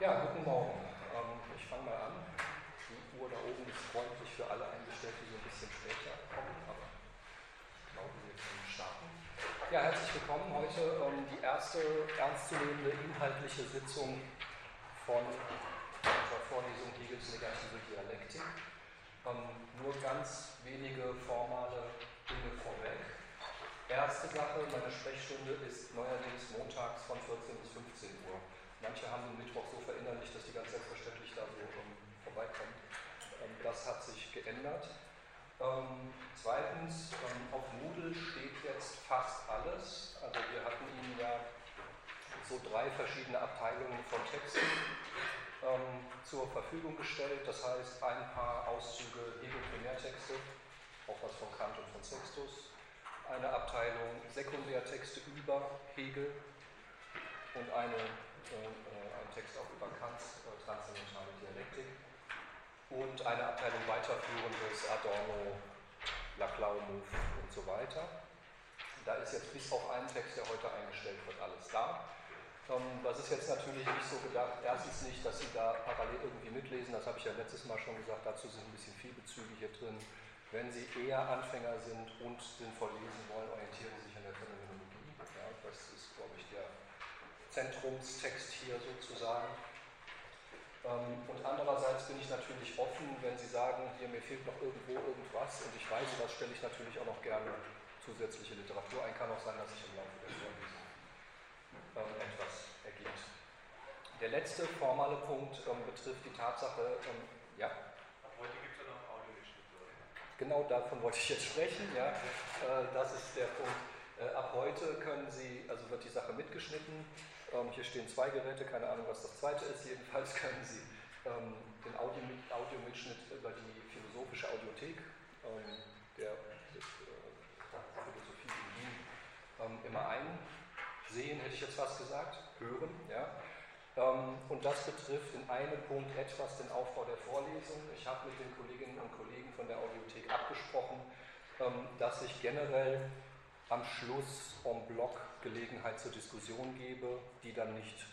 Ja, guten Morgen. Ähm, ich fange mal an. Die Uhr da oben ist freundlich für alle eingestellt, die so ein bisschen später kommen, aber ich glaube, wir können starten. Ja, herzlich willkommen. Heute ähm, die erste ernstzunehmende inhaltliche Sitzung von unserer Vorlesung Hegels negative Dialektik. Ähm, nur ganz wenige formale Dinge vorweg. Erste Sache, meine Sprechstunde ist neuerdings montags von 14 bis 15 Uhr. Manche haben den Mittwoch so verinnerlicht, dass die ganz selbstverständlich da so ähm, vorbeikommen. Ähm, das hat sich geändert. Ähm, zweitens, ähm, auf Moodle steht jetzt fast alles. Also wir hatten Ihnen ja so drei verschiedene Abteilungen von Texten ähm, zur Verfügung gestellt. Das heißt, ein paar Auszüge Hegel-Primärtexte, auch was von Kant und von Sextus. Eine Abteilung Sekundärtexte über Hegel und eine ein Text auch über Kants äh, transzendentale Dialektik und eine Abteilung weiterführendes Adorno, Laclau-Move und so weiter. Da ist jetzt bis auf einen Text, der heute eingestellt wird, alles da. Ähm, das ist jetzt natürlich nicht so gedacht, erstens nicht, dass Sie da parallel irgendwie mitlesen, das habe ich ja letztes Mal schon gesagt, dazu sind ein bisschen viel Bezüge hier drin. Wenn Sie eher Anfänger sind und sinnvoll lesen wollen, orientieren Sie sich an der Phänomenologie. Ja, das ist, glaube ich, Zentrumstext hier sozusagen. Ähm, und andererseits bin ich natürlich offen, wenn Sie sagen, hier mir fehlt noch irgendwo irgendwas und ich weiß, was stelle ich natürlich auch noch gerne zusätzliche Literatur ein. Kann auch sein, dass sich im Laufe der Vorlesung ähm, etwas ergibt. Der letzte formale Punkt ähm, betrifft die Tatsache, ja. Ab heute gibt es ja noch Audiomitschnitte. Genau davon wollte ich jetzt sprechen. Ja. Äh, das ist der Punkt. Äh, ab heute können Sie, also wird die Sache mitgeschnitten. Ähm, hier stehen zwei Geräte, keine Ahnung, was das zweite ist. Jedenfalls können Sie ähm, den Audiomitschnitt über die philosophische Audiothek ähm, der, der äh, Philosophie in Wien ähm, immer einsehen, hätte ich jetzt fast gesagt, hören. Ja. Ähm, und das betrifft in einem Punkt etwas den Aufbau der Vorlesung. Ich habe mit den Kolleginnen und Kollegen von der Audiothek abgesprochen, ähm, dass ich generell am Schluss en bloc Gelegenheit zur Diskussion gebe, die dann nicht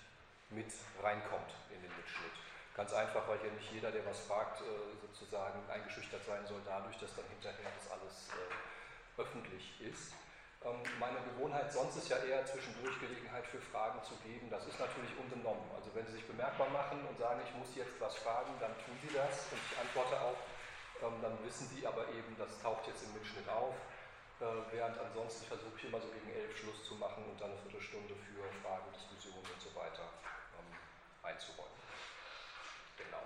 mit reinkommt in den Mitschnitt. Ganz einfach, weil hier nicht jeder, der was fragt, äh, sozusagen eingeschüchtert sein soll dadurch, dass dann hinterher das alles äh, öffentlich ist. Ähm, meine Gewohnheit sonst ist ja eher zwischendurch Gelegenheit für Fragen zu geben. Das ist natürlich unbenommen. Also wenn Sie sich bemerkbar machen und sagen, ich muss jetzt was fragen, dann tun Sie das und ich antworte auch. Ähm, dann wissen Sie aber eben, das taucht jetzt im Mitschnitt auf. Äh, während ansonsten versuche ich immer so gegen elf Schluss zu machen und dann eine Viertelstunde für Fragen, Diskussionen und so weiter ähm, einzuräumen. Genau.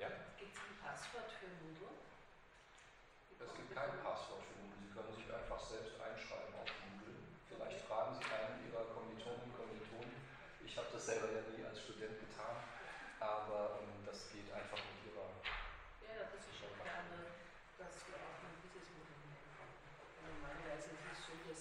Ja? Gibt es ein Passwort für Moodle? Es gibt kein Passwort für Moodle. Sie können sich einfach selbst einschreiben auf Moodle. Vielleicht fragen Sie einen Ihrer Kommilitonen und Kommilitonen. Ich habe das selber ja nie als Student getan, aber ähm, das geht einfach mit Ihrer. Ja, das ist schon gerne, dass wir auch Normalerweise ist es so, dass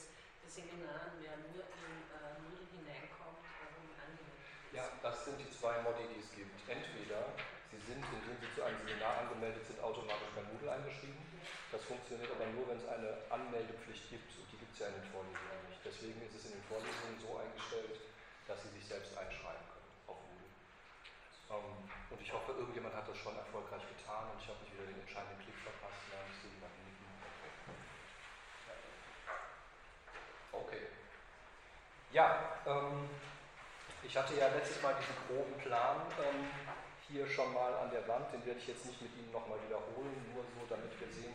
das Seminar ja nur in äh, Moodle hineinkommt, warum angemeldet ist. Ja, das sind die zwei Modi, die es gibt. Entweder Sie sind, indem Sie zu einem Seminar angemeldet sind, automatisch bei Moodle eingeschrieben. Das funktioniert aber nur, wenn es eine Anmeldepflicht gibt und die gibt es ja in den Vorlesungen nicht. Deswegen ist es in den Vorlesungen so eingestellt, dass Sie sich selbst einschreiben können auf Moodle. Ähm, und ich hoffe, irgendjemand hat das schon erfolgreich getan und ich habe nicht wieder den entscheidenden Klick verpasst. Ja, ich sehe jemanden nicken. Okay. Ja, ähm, ich hatte ja letztes Mal diesen groben Plan ähm, hier schon mal an der Wand, den werde ich jetzt nicht mit Ihnen nochmal wiederholen, nur so, damit wir sehen,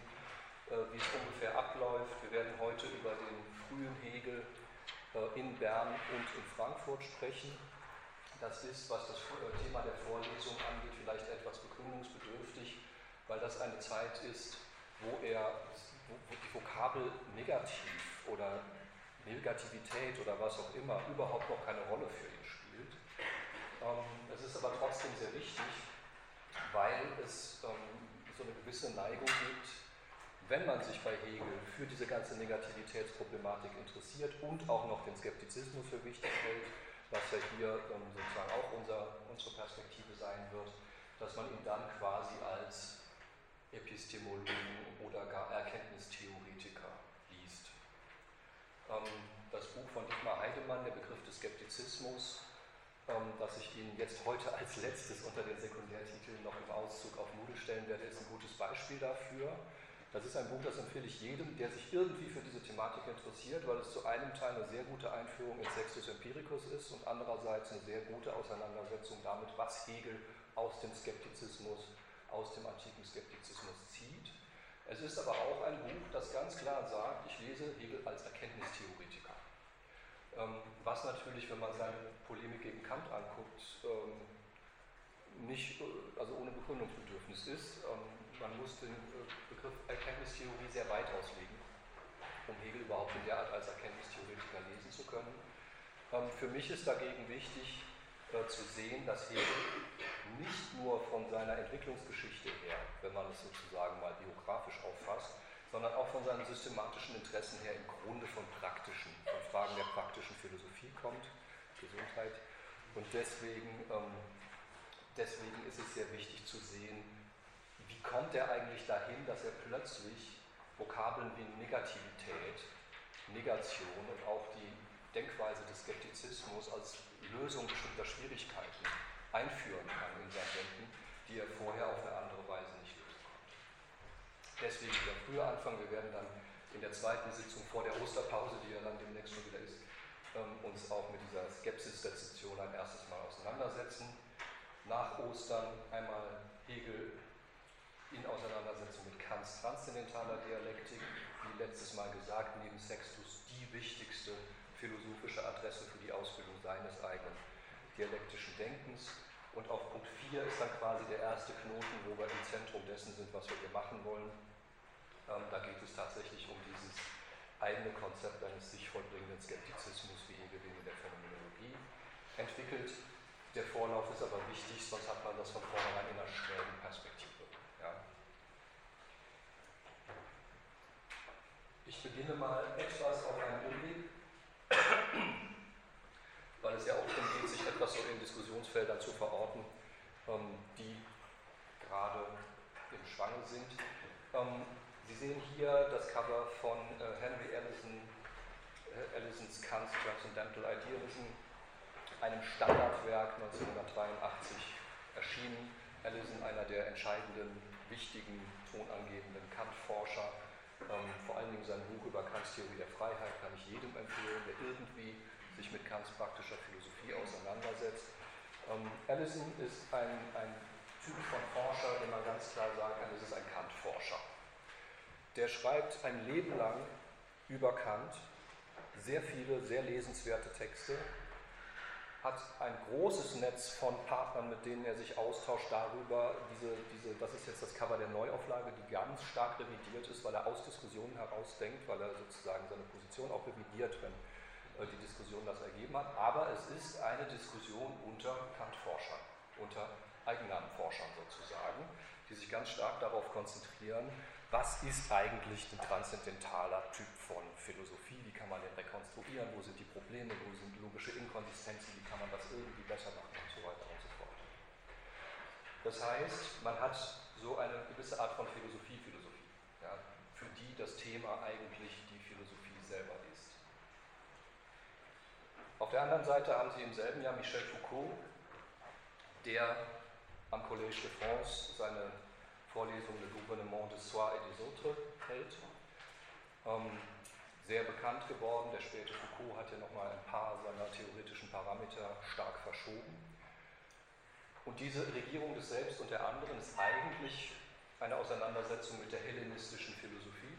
äh, wie es ungefähr abläuft. Wir werden heute über den frühen Hegel äh, in Bern und in Frankfurt sprechen. Das ist, was das äh, Thema der Vorlesung angeht, vielleicht etwas begründungsbedürftig, weil das eine Zeit ist, wo er wo die Vokabel negativ oder Negativität oder was auch immer überhaupt noch keine Rolle für ihn spielt. Ähm, es ist aber trotzdem sehr wichtig, weil es ähm, so eine gewisse Neigung gibt, wenn man sich bei Hegel für diese ganze Negativitätsproblematik interessiert und auch noch den Skeptizismus für wichtig hält, was ja hier ähm, sozusagen auch unser, unsere Perspektive sein wird, dass man ihn dann quasi als Epistemologen oder gar Erkenntnistheoretiker das Buch von Dietmar Heidemann, der Begriff des Skeptizismus, ähm, dass ich Ihnen jetzt heute als letztes unter den Sekundärtiteln noch im Auszug auf Moodle stellen werde, ist ein gutes Beispiel dafür. Das ist ein Buch, das empfehle ich jedem, der sich irgendwie für diese Thematik interessiert, weil es zu einem Teil eine sehr gute Einführung in Sextus Empiricus ist und andererseits eine sehr gute Auseinandersetzung damit, was Hegel aus dem Skeptizismus, aus dem antiken Skeptizismus. Es ist aber auch ein Buch, das ganz klar sagt, ich lese Hegel als Erkenntnistheoretiker. Ähm, was natürlich, wenn man seine Polemik gegen Kant anguckt, ähm, nicht, äh, also ohne Begründungsbedürfnis ist. Ähm, man muss den äh, Begriff Erkenntnistheorie sehr weit auslegen, um Hegel überhaupt in der Art als Erkenntnistheoretiker lesen zu können. Für mich ist dagegen wichtig äh, zu sehen, dass Hegel nicht nur von seiner Entwicklungsgeschichte her, wenn man es sozusagen mal biografisch auffasst, sondern auch von seinen systematischen Interessen her im Grunde von praktischen, von Fragen der praktischen Philosophie kommt, Gesundheit. Und deswegen, ähm, deswegen ist es sehr wichtig zu sehen, wie kommt er eigentlich dahin, dass er plötzlich Vokabeln wie Negativität, Negation und auch die Denkweise des Skeptizismus als Lösung bestimmter Schwierigkeiten einführen kann in sein Denken, die er vorher auf eine andere Weise nicht lösen konnte. Deswegen wieder früher anfangen. Wir werden dann in der zweiten Sitzung vor der Osterpause, die ja dann demnächst schon wieder ist, ähm, uns auch mit dieser Skepsis-Rezeption ein erstes Mal auseinandersetzen. Nach Ostern einmal Hegel in Auseinandersetzung mit Kants transzendentaler Dialektik, wie letztes Mal gesagt, neben Sextus die wichtigste philosophische Adresse für die Ausbildung seines eigenen dialektischen Denkens. Und auf Punkt 4 ist dann quasi der erste Knoten, wo wir im Zentrum dessen sind, was wir hier machen wollen. Ähm, da geht es tatsächlich um dieses eigene Konzept eines sich vollbringenden Skeptizismus, wie Hegel in der Phänomenologie entwickelt. Der Vorlauf ist aber wichtig, sonst hat man das von vornherein in einer schrägen Perspektive. Ja. Ich beginne mal etwas auf einem Umweg weil es ja auch darum geht, sich etwas so in Diskussionsfeldern zu verorten, ähm, die gerade im Schwange sind. Ähm, Sie sehen hier das Cover von äh, Henry Allison, äh, Allisons Kant's Transcendental Idealism, einem Standardwerk 1983 erschienen. Allison, einer der entscheidenden, wichtigen, tonangebenden Kant-Forscher, ähm, vor allen Dingen sein Buch über Kants Theorie der Freiheit kann ich jedem empfehlen, der irgendwie sich mit Kants praktischer Philosophie auseinandersetzt. Ähm, Allison ist ein, ein Typ von Forscher, den man ganz klar sagen kann, es ist ein Kant-Forscher. Der schreibt ein Leben lang über Kant sehr viele, sehr lesenswerte Texte, hat ein großes Netz von Partnern, mit denen er sich austauscht darüber. Diese, diese, das ist jetzt das Cover der Neuauflage, die ganz stark revidiert ist, weil er aus Diskussionen herausdenkt, weil er sozusagen seine Position auch revidiert, wenn äh, die Diskussion das ergeben hat. Aber es ist eine Diskussion unter Kant-Forschern, unter Eigennamenforschern sozusagen, die sich ganz stark darauf konzentrieren, was ist eigentlich ein transzendentaler Typ von Philosophie, wie kann man den rekonstruieren, wo sind die Probleme, wo sind logische Inkonsistenzen, wie kann besser machen und so weiter und so fort. Das heißt, man hat so eine gewisse Art von Philosophie-Philosophie, ja, für die das Thema eigentlich die Philosophie selber ist. Auf der anderen Seite haben Sie im selben Jahr Michel Foucault, der am Collège de France seine Vorlesung Le Gouvernement de Soi et des Autres hält. Ähm, sehr bekannt geworden. Der späte Foucault hat ja nochmal ein paar seiner theoretischen Parameter stark verschoben. Und diese Regierung des Selbst und der anderen ist eigentlich eine Auseinandersetzung mit der hellenistischen Philosophie,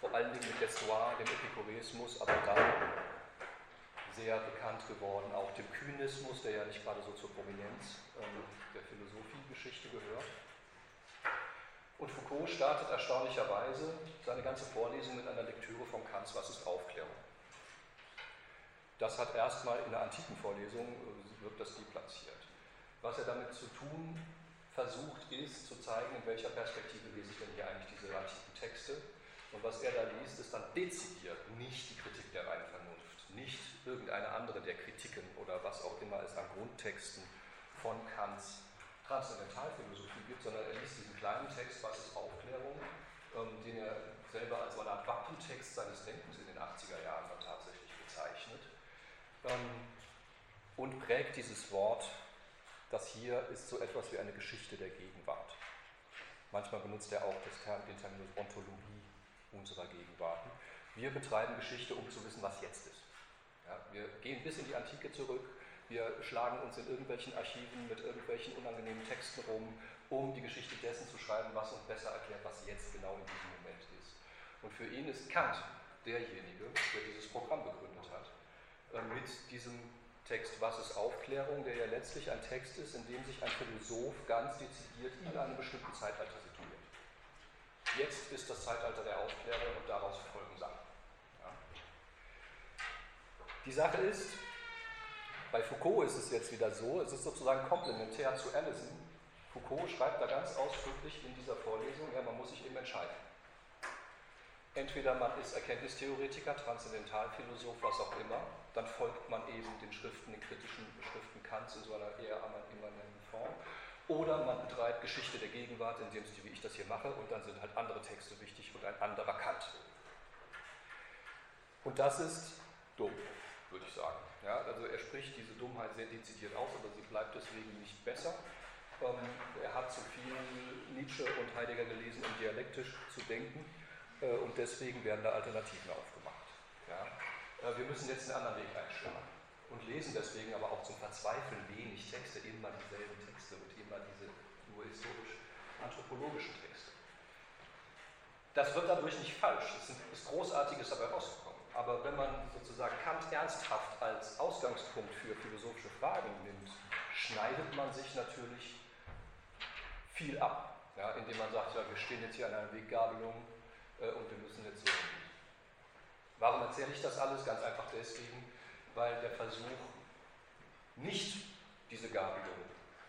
vor allen Dingen mit der Stoa, dem Epikureismus, aber dann sehr bekannt geworden, auch dem Kynismus, der ja nicht gerade so zur Prominenz ähm, der Philosophiegeschichte gehört. Und Foucault startet erstaunlicherweise seine ganze Vorlesung mit einer Lektüre von Kants Was ist Aufklärung? Das hat erstmal in der antiken Vorlesung, äh, wird das deplatziert. Was er damit zu tun versucht, ist zu zeigen, in welcher Perspektive lese ich denn hier eigentlich diese antiken Texte. Und was er da liest, ist dann dezidiert nicht die Kritik der reinen Vernunft, nicht irgendeine andere der Kritiken oder was auch immer es an Grundtexten von Kants Transzendentalphilosophie gibt, sondern er liest diesen kleinen Text, was ist Aufklärung, ähm, den er selber als eine Art Wappentext seines Denkens in den 80er Jahren dann tatsächlich bezeichnet. Ähm, und prägt dieses Wort, das hier ist so etwas wie eine Geschichte der Gegenwart. Manchmal benutzt er auch Term, den Terminus Ontologie unserer Gegenwart. Wir betreiben Geschichte, um zu wissen, was jetzt ist. Ja, wir gehen bis in die Antike zurück, wir schlagen uns in irgendwelchen Archiven mit irgendwelchen unangenehmen Texten rum, um die Geschichte dessen zu schreiben, was uns besser erklärt, was jetzt genau in diesem Moment ist. Und für ihn ist Kant derjenige, der dieses Programm begründet hat, äh, mit diesem Text Was ist Aufklärung, der ja letztlich ein Text ist, in dem sich ein Philosoph ganz dezidiert in einem bestimmten Zeitalter situiert. Jetzt ist das Zeitalter der Aufklärung und daraus folgen Sachen. Ja. Die Sache ist, bei Foucault ist es jetzt wieder so, es ist sozusagen komplementär zu Allison. Foucault schreibt da ganz ausdrücklich in dieser Vorlesung, ja, man muss sich eben entscheiden. Entweder man ist Erkenntnistheoretiker, Transzendentalphilosoph, was auch immer, dann folgt man eben den Schriften, den kritischen Schriften Kants in so einer eher immanenten Form. Oder man betreibt Geschichte der Gegenwart, indem sie, wie ich das hier mache, und dann sind halt andere Texte wichtig und ein anderer Kant. Und das ist dumm, würde ich sagen. Ja, also er spricht diese Dummheit sehr dezidiert aus, aber sie bleibt deswegen nicht besser. Ähm, er hat zu viel Nietzsche und Heidegger gelesen, um dialektisch zu denken. Äh, und deswegen werden da Alternativen aufgemacht. Ja? Äh, wir müssen jetzt einen anderen Weg einschlagen und lesen deswegen aber auch zum Verzweifeln wenig Texte, immer dieselben Texte und immer diese nur historisch-anthropologischen Texte. Das wird dadurch nicht falsch, es ist Großartiges dabei rausgekommen. Aber wenn man sozusagen Kant ernsthaft als Ausgangspunkt für philosophische Fragen nimmt, schneidet man sich natürlich viel ab, ja, indem man sagt, ja, wir stehen jetzt hier an einer Weggabelung, äh, und wir müssen jetzt so. Warum erzähle ich das alles? Ganz einfach deswegen, weil der Versuch, nicht diese Gabelung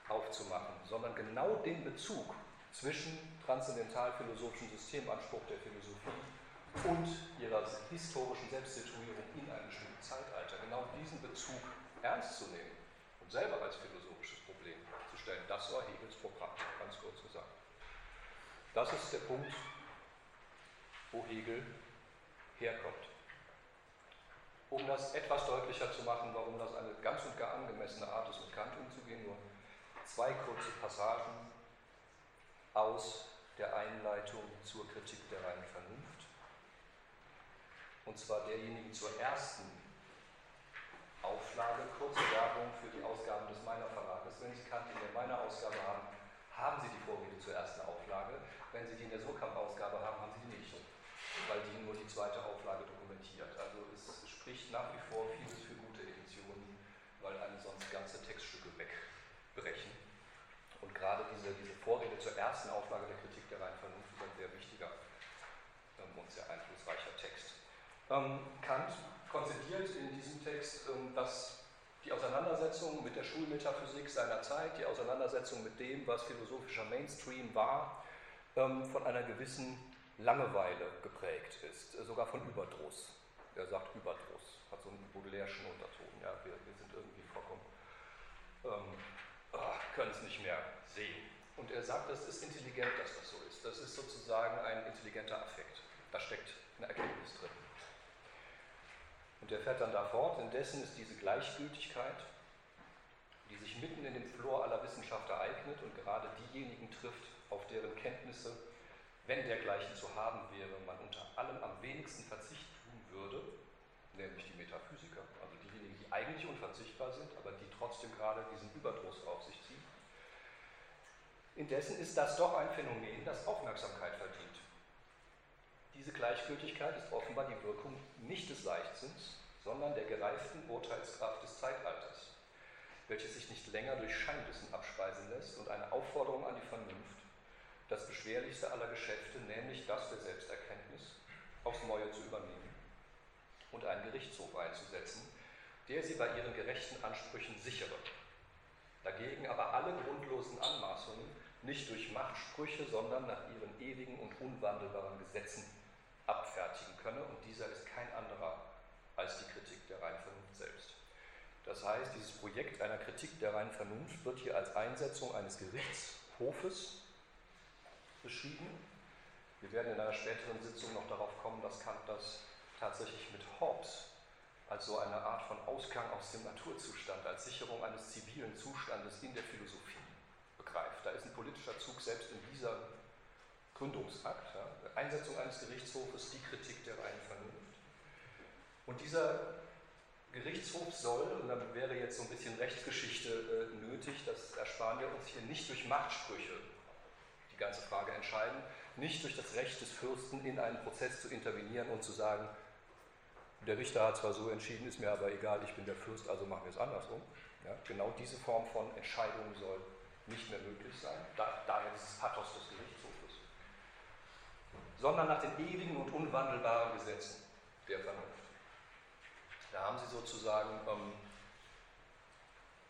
aufzumachen, sondern genau den Bezug zwischen transzendental-philosophischen Systemanspruch der Philosophie und ihrer historischen Selbstsituierung in einem bestimmten Zeitalter, genau diesen Bezug ernst zu nehmen und selber als philosophisches Problem zu stellen, das war Hegels Programm, ganz kurz gesagt. Das ist der Punkt, wo Hegel herkommt. Um das etwas deutlicher zu machen, warum das eine ganz und gar angemessene Art ist, mit Kant umzugehen, nur zwei kurze Passagen aus der Einleitung zur Kritik der reinen Vernunft. Und zwar derjenigen zur ersten Auflage, kurze Werbung für die Ausgaben des Meiner Verlages. Wenn Sie Kant in der Meiner Ausgabe haben, haben Sie die Vorrede zur ersten Auflage. Wenn Sie die in der Surkamp-Ausgabe haben, haben Sie die nicht weil die nur die zweite Auflage dokumentiert. Also es spricht nach wie vor vieles für gute Editionen, weil einem sonst ganze Textstücke wegbrechen. Und gerade diese, diese Vorrede zur ersten Auflage der Kritik der reinen Vernunft ist ein sehr wichtiger ähm, und sehr einflussreicher Text. Ähm, Kant konzidiert in diesem Text, ähm, dass die Auseinandersetzung mit der Schulmetaphysik seiner Zeit, die Auseinandersetzung mit dem, was philosophischer Mainstream war, ähm, von einer gewissen Langeweile geprägt ist, äh, sogar von Überdruss. Er sagt Überdruss, hat so einen Baudelaire'schen Unterton. Ja, wir, wir sind irgendwie vollkommen, ähm, ach, können es nicht mehr sehen. Und er sagt, das ist intelligent, dass das so ist. Das ist sozusagen ein intelligenter Affekt. Da steckt eine Erkenntnis drin. Und er fährt dann da fort, indessen ist diese Gleichgültigkeit, die sich mitten in dem Flor aller Wissenschaft ereignet und gerade diejenigen trifft, auf deren Kenntnisse wenn dergleichen zu haben wäre, man unter allem am wenigsten Verzicht tun würde, nämlich die Metaphysiker, also diejenigen, die eigentlich unverzichtbar sind, aber die trotzdem gerade diesen Überdruss auf sich ziehen. Indessen ist das doch ein Phänomen, das Aufmerksamkeit verdient. Diese Gleichgültigkeit ist offenbar die Wirkung nicht des Leichtsinns, sondern der gereiften Urteilskraft des Zeitalters, welches sich nicht länger durch Scheinwissen abspeisen lässt und eine Aufforderung an die Vernunft das beschwerlichste aller Geschäfte, nämlich das der Selbsterkenntnis, aufs Neue zu übernehmen und einen Gerichtshof einzusetzen, der sie bei ihren gerechten Ansprüchen sichere. Dagegen aber alle grundlosen Anmaßungen nicht durch Machtsprüche, sondern nach ihren ewigen und unwandelbaren Gesetzen abfertigen könne. Und dieser ist kein anderer als die Kritik der reinen Vernunft selbst. Das heißt, dieses Projekt einer Kritik der reinen Vernunft wird hier als Einsetzung eines Gerichtshofes beschrieben. Wir werden in einer späteren Sitzung noch darauf kommen, dass Kant das tatsächlich mit Hobbes als so eine Art von Ausgang aus dem Naturzustand, als Sicherung eines zivilen Zustandes in der Philosophie begreift. Da ist ein politischer Zug selbst in dieser Gründungsakt, ja, Einsetzung eines Gerichtshofes, die Kritik der reinen Vernunft. Und dieser Gerichtshof soll, und dann wäre jetzt so ein bisschen Rechtsgeschichte äh, nötig, das ersparen wir uns hier nicht durch Machtsprüche die ganze Frage entscheiden, nicht durch das Recht des Fürsten in einen Prozess zu intervenieren und zu sagen, der Richter hat zwar so entschieden, ist mir aber egal, ich bin der Fürst, also machen wir es andersrum. Ja, genau diese Form von Entscheidung soll nicht mehr möglich sein, da, daher dieses Pathos des Gerichtshofes, sondern nach den ewigen und unwandelbaren Gesetzen der Vernunft. Da haben Sie sozusagen ähm,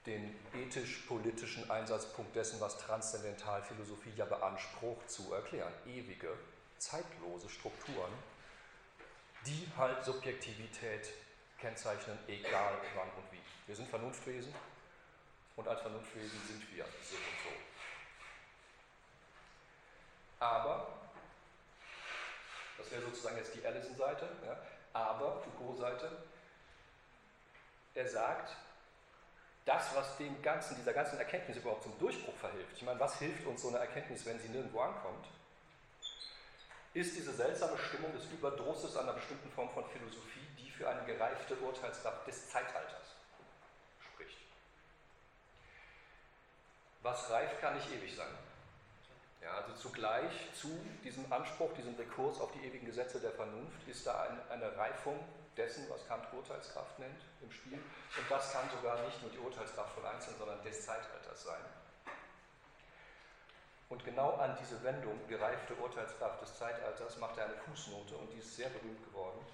den ethisch-politischen Einsatzpunkt dessen, was Transzendentalphilosophie ja beansprucht, zu erklären. Ewige, zeitlose Strukturen, die halt Subjektivität kennzeichnen, egal wann und wie. Wir sind Vernunftwesen und als Vernunftwesen sind wir so und so. Aber, das wäre sozusagen jetzt die Allison-Seite, ja, aber Foucault-Seite, er sagt, das, was dem ganzen, dieser ganzen Erkenntnis überhaupt zum Durchbruch verhilft. Ich meine, was hilft uns so eine Erkenntnis, wenn sie nirgendwo ankommt? Ist diese seltsame Stimmung des Überdrusses einer bestimmten Form von Philosophie, die für eine gereifte Urteilskraft des Zeitalters spricht. Was reift, kann nicht ewig sein. Ja, also zugleich zu diesem Anspruch, diesem Rekurs auf die ewigen Gesetze der Vernunft, ist da ein, eine Reifung dessen, was Kant Urteilskraft nennt, im Spiel. Und das kann sogar nicht nur die Urteilskraft von Einzelnen, sondern des Zeitalters sein. Und genau an diese Wendung, gereifte Urteilskraft des Zeitalters, macht er eine Fußnote und die ist sehr berühmt geworden.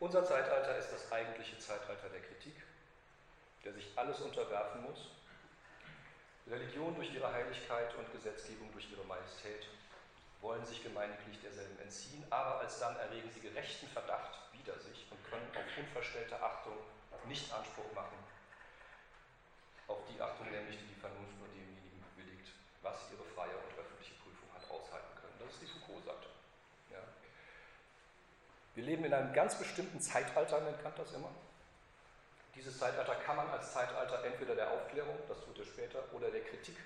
Unser Zeitalter ist das eigentliche Zeitalter der Kritik, der sich alles unterwerfen muss. Religion durch ihre Heiligkeit und Gesetzgebung durch ihre Majestät wollen sich gemeiniglich derselben entziehen, aber alsdann erregen sie gerechten Verdacht wider sich und können auf unverstellte Achtung nicht Anspruch machen, auf die Achtung nämlich, die die Vernunft nur demjenigen bewilligt, was ihre freie und öffentliche Prüfung hat aushalten können. Das ist die Foucault-Seite. Ja. Wir leben in einem ganz bestimmten Zeitalter, nennt Kant das immer. Dieses Zeitalter kann man als Zeitalter entweder der Aufklärung, das tut er später, oder der Kritik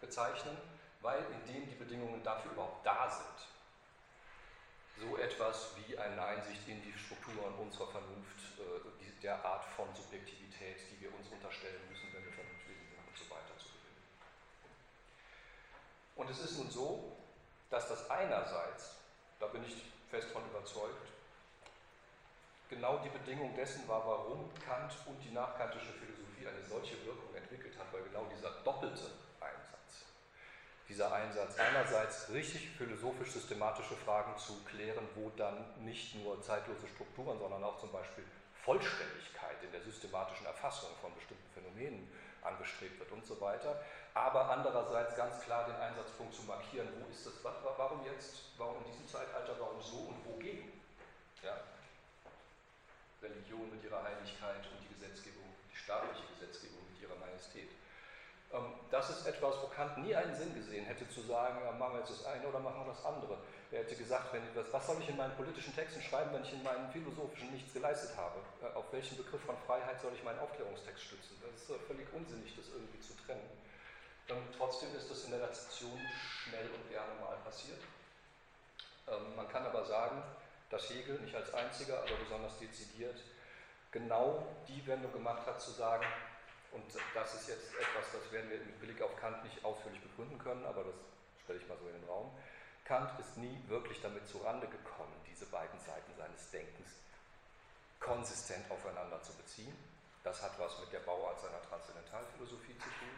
bezeichnen weil in dem die Bedingungen dafür überhaupt da sind. So etwas wie eine Einsicht in die Strukturen unserer Vernunft, äh, der Art von Subjektivität, die wir uns unterstellen müssen, wenn wir Vernunftwesen sind und so weiter zu gewinnen. Und es ist nun so, dass das einerseits, da bin ich fest von überzeugt, genau die Bedingung dessen war, warum Kant und die nachkantische Philosophie eine solche Wirkung entwickelt hat, weil genau dieser doppelte dieser Einsatz einerseits richtig philosophisch-systematische Fragen zu klären, wo dann nicht nur zeitlose Strukturen, sondern auch zum Beispiel Vollständigkeit in der systematischen Erfassung von bestimmten Phänomenen angestrebt wird und so weiter. Aber andererseits ganz klar den Einsatzpunkt zu markieren, wo ist das, warum jetzt, warum in diesem Zeitalter, warum so und wogegen. Ja? Religion mit ihrer Heiligkeit und die Gesetzgebung, die staatliche Gesetzgebung mit ihrer Majestät. Ähm, das ist etwas, wo Kant nie einen Sinn gesehen hätte, zu sagen, machen wir jetzt das eine oder machen wir das andere. Er hätte gesagt, wenn, was, was soll ich in meinen politischen Texten schreiben, wenn ich in meinen philosophischen nichts geleistet habe? Auf welchen Begriff von Freiheit soll ich meinen Aufklärungstext stützen? Das ist völlig unsinnig, das irgendwie zu trennen. Und trotzdem ist das in der Rezeption schnell und gerne mal passiert. Ähm, man kann aber sagen, dass Hegel nicht als einziger, aber besonders dezidiert genau die Wendung gemacht hat, zu sagen, und das ist jetzt etwas, das werden wir mit Blick auf Kant nicht ausführlich begründen können, aber das stelle ich mal so in den Raum. Kant ist nie wirklich damit zurande gekommen, diese beiden Seiten seines Denkens konsistent aufeinander zu beziehen. Das hat was mit der Bauart seiner Transzendentalphilosophie zu tun.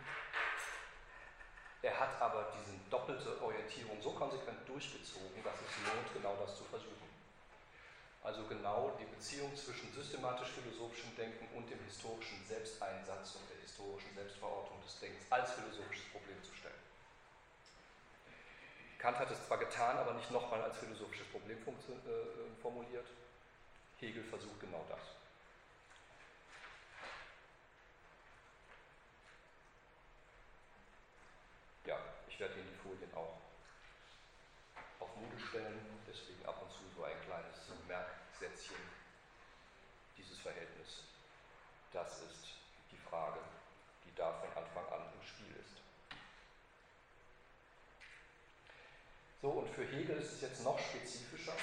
Er hat aber diese doppelte Orientierung so konsequent durchgezogen, dass es lohnt, genau das zu versuchen. Also genau die Beziehung zwischen systematisch-philosophischem Denken und dem historischen Selbsteinsatz und der historischen Selbstverortung des Denkens als philosophisches Problem zu stellen. Kant hat es zwar getan, aber nicht nochmal als philosophisches Problem äh, formuliert. Hegel versucht genau das. Ja, ich werde Ihnen die Folien auch auf Moodle stellen, deswegen ab und zu so ein kleines Nachsätzchen dieses Verhältnis. Das ist die Frage, die da von Anfang an im Spiel ist. So, und für Hegel ist es jetzt noch spezifischer,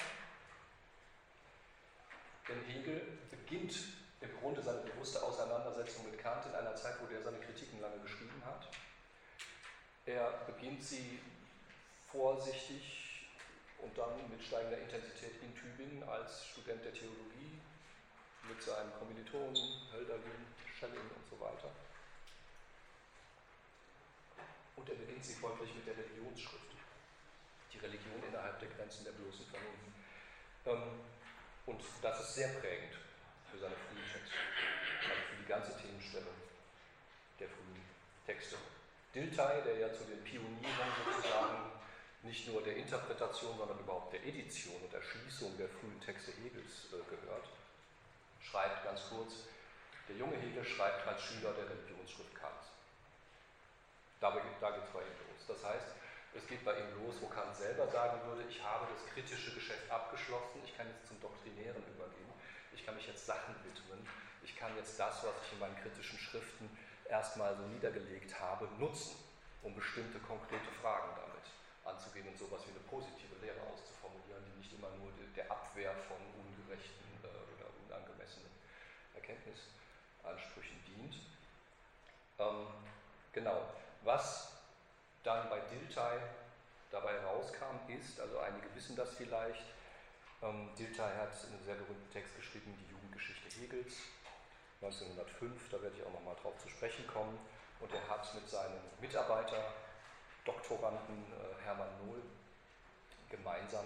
denn Hegel beginnt im Grunde seine bewusste Auseinandersetzung mit Kant in einer Zeit, wo der seine Kritiken lange geschrieben hat. Er beginnt sie vorsichtig und dann mit steigender Intensität in Tübingen als Student der Theologie mit seinen Kommilitonen, Hölderlin, Schelling und so weiter. Und er beginnt sie folglich mit der Religionsschrift. Die Religion innerhalb der Grenzen der bloßen Vernunft. Ähm, und das ist sehr prägend für seine frühen Texte, also für die ganze Themenstellung der frühen Texte. Dilthey, der ja zu den Pionieren sozusagen nicht nur der Interpretation, sondern überhaupt der Edition und Erschließung der frühen Texte Hegels äh, gehört, schreibt ganz kurz, der junge Hegel schreibt als Schüler der Religionsschrift Kants. Da, da geht es bei ihm los. Das heißt, es geht bei ihm los, wo Kant selber sagen würde, ich habe das kritische Geschäft abgeschlossen, ich kann jetzt zum Doktrinären übergehen, ich kann mich jetzt Sachen widmen, ich kann jetzt das, was ich in meinen kritischen Schriften erstmal so niedergelegt habe, nutzen, um bestimmte konkrete Fragen damit anzugehen und sowas wie eine positive Lehre auszuformulieren, die nicht immer nur der Abwehr von ungerechten äh, oder unangemessenen Erkenntnisansprüchen dient. Ähm, genau. Was dann bei Dilthey dabei rauskam, ist, also einige wissen das vielleicht, ähm, Dilthey hat einen sehr berühmten Text geschrieben, die Jugendgeschichte Hegels, 1905, da werde ich auch nochmal drauf zu sprechen kommen. Und er hat mit seinem Mitarbeiter, Doktoranden äh, Hermann Nohl, gemeinsam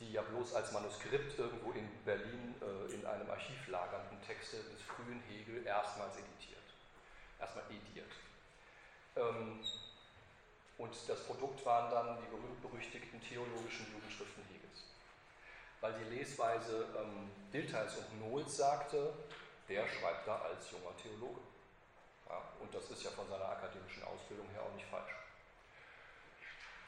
die ja bloß als Manuskript irgendwo in Berlin äh, in einem Archiv lagernden Texte des frühen Hegel erstmals editiert. Erstmal ediert. Ähm, und das Produkt waren dann die berühmt-berüchtigten theologischen Jugendschriften Hegels. Weil die Lesweise ähm, Diltheis und Nohls sagte, der schreibt da als junger Theologe. Ja, und das ist ja von seiner akademischen Ausbildung her auch nicht falsch.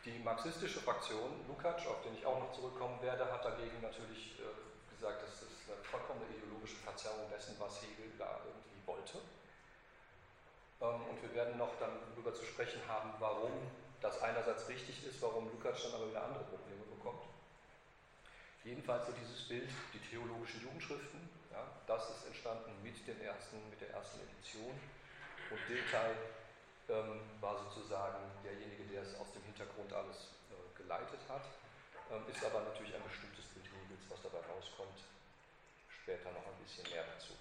Die marxistische Fraktion, Lukács, auf den ich auch noch zurückkommen werde, hat dagegen natürlich äh, gesagt, das ist eine vollkommene ideologische Verzerrung dessen, was Hegel da irgendwie wollte. Ähm, und wir werden noch dann darüber zu sprechen haben, warum das einerseits richtig ist, warum Lukács dann aber wieder andere Probleme bekommt. Jedenfalls so dieses Bild, die theologischen Jugendschriften, ja, das ist entstanden mit, den ersten, mit der ersten Edition. Und Dilthey ähm, war sozusagen derjenige, der es aus dem Hintergrund alles äh, geleitet hat, ähm, ist aber natürlich ein bestimmtes Bild Hegels, was dabei rauskommt. Später noch ein bisschen mehr dazu.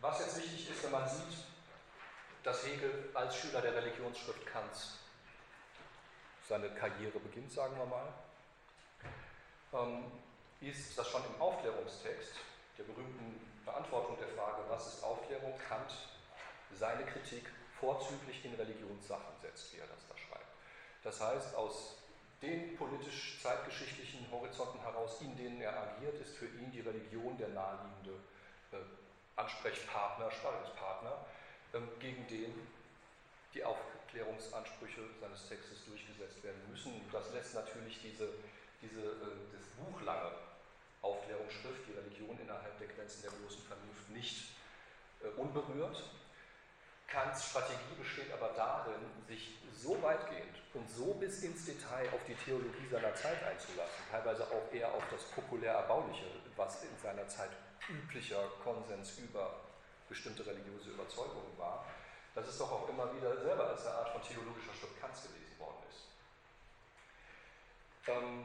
Was jetzt wichtig ist, wenn man sieht, dass Hegel als Schüler der Religionsschrift Kants seine Karriere beginnt, sagen wir mal, ähm, ist, dass schon im Aufklärungstext der berühmten Beantwortung der Frage, was ist Aufklärung, Kant seine Kritik vorzüglich in Religionssachen setzt, wie er das da schreibt. Das heißt, aus den politisch-zeitgeschichtlichen Horizonten heraus, in denen er agiert, ist für ihn die Religion der naheliegende äh, Ansprechpartner, Spannungspartner, ähm, gegen den die Aufklärungsansprüche seines Textes durchgesetzt werden müssen. Das lässt natürlich diese, diese, äh, das buchlange Aufklärungsschrift, die Religion innerhalb der Grenzen der bloßen Vernunft, nicht äh, unberührt. Kants Strategie besteht aber darin, sich so weitgehend und so bis ins Detail auf die Theologie seiner Zeit einzulassen, teilweise auch eher auf das populär Erbauliche, was in seiner Zeit üblicher Konsens über bestimmte religiöse Überzeugungen war, dass es doch auch immer wieder selber als eine Art von theologischer Schrift Kants gelesen worden ist. Ähm,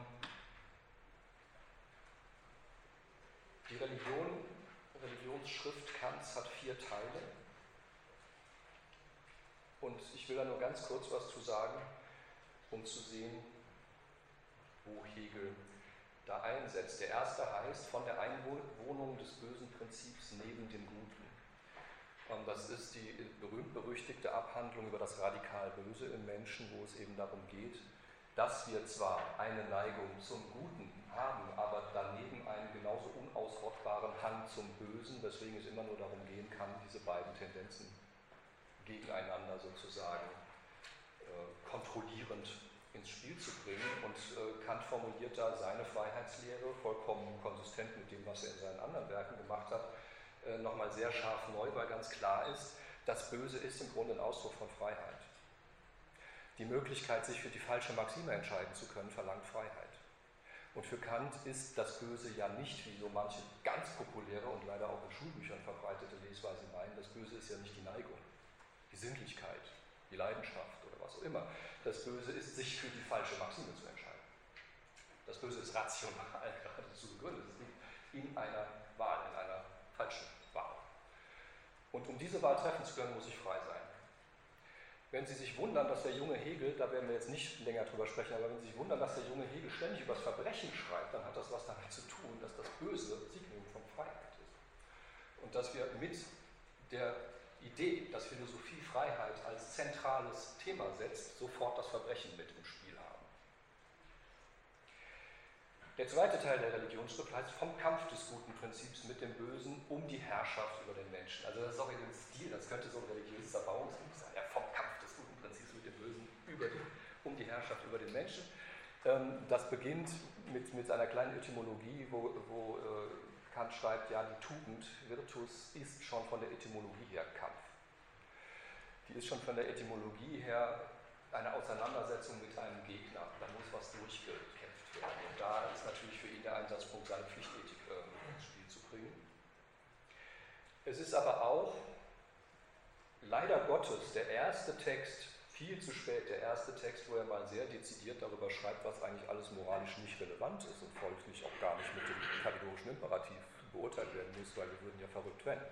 die Religion, Religionsschrift Kants hat vier Teile. Und ich will da nur ganz kurz was zu sagen, um zu sehen, wo Hegel da einsetzt. Der erste heißt von der Einwohnung des bösen Prinzips neben dem Guten. Das ist die berühmt-berüchtigte Abhandlung über das radikal Böse im Menschen, wo es eben darum geht, dass wir zwar eine Neigung zum Guten haben, aber daneben einen genauso unausrottbaren Hang zum Bösen, weswegen es immer nur darum gehen kann, diese beiden Tendenzen gegeneinander sozusagen äh, kontrollierend ins Spiel zu bringen. Und äh, Kant formuliert da seine Freiheitslehre, vollkommen konsistent mit dem, was er in seinen anderen Werken gemacht hat, äh, nochmal sehr scharf neu, weil ganz klar ist, das Böse ist im Grunde ein Ausdruck von Freiheit. Die Möglichkeit, sich für die falsche Maxime entscheiden zu können, verlangt Freiheit. Und für Kant ist das Böse ja nicht, wie so manche ganz populäre und leider auch in Schulbüchern verbreitete Lesweise meinen, das Böse ist ja nicht die Neigung, die Sinnlichkeit, die Leidenschaft oder was auch immer. Das Böse ist, sich für die falsche Maxime zu entscheiden. Das Böse ist rational geradezu begründet. Es liegt in einer Wahl, in einer falschen Wahl. Und um diese Wahl treffen zu können, muss ich frei sein. Wenn Sie sich wundern, dass der junge Hegel, da werden wir jetzt nicht länger drüber sprechen, aber wenn Sie sich wundern, dass der junge Hegel ständig über das Verbrechen schreibt, dann hat das was damit zu tun, dass das Böse Signum von Freiheit ist. Und dass wir mit der Idee, dass Philosophie Freiheit als zentrales Thema setzt, sofort das Verbrechen mit im Spiel haben. Der zweite Teil der Religionsschrift heißt vom Kampf des guten Prinzips mit dem Bösen um die Herrschaft über den Menschen. Also das ist auch in dem Stil, das könnte so ein religiöses Erbauungsbuch sein, ja, vom Kampf über die, um die Herrschaft über den Menschen. Ähm, das beginnt mit, mit einer kleinen Etymologie, wo, wo äh, Kant schreibt, ja, die Tugend, Virtus, ist schon von der Etymologie her Kampf. Die ist schon von der Etymologie her eine Auseinandersetzung mit einem Gegner. Da muss was durchgekämpft werden. Und da ist natürlich für ihn der Einsatzpunkt, seine Pflichtethik äh, ins Spiel zu bringen. Es ist aber auch leider Gottes der erste Text, viel zu spät der erste Text, wo er mal sehr dezidiert darüber schreibt, was eigentlich alles moralisch nicht relevant ist und folglich auch gar nicht mit dem kategorischen Imperativ beurteilt werden muss, weil wir würden ja verrückt werden.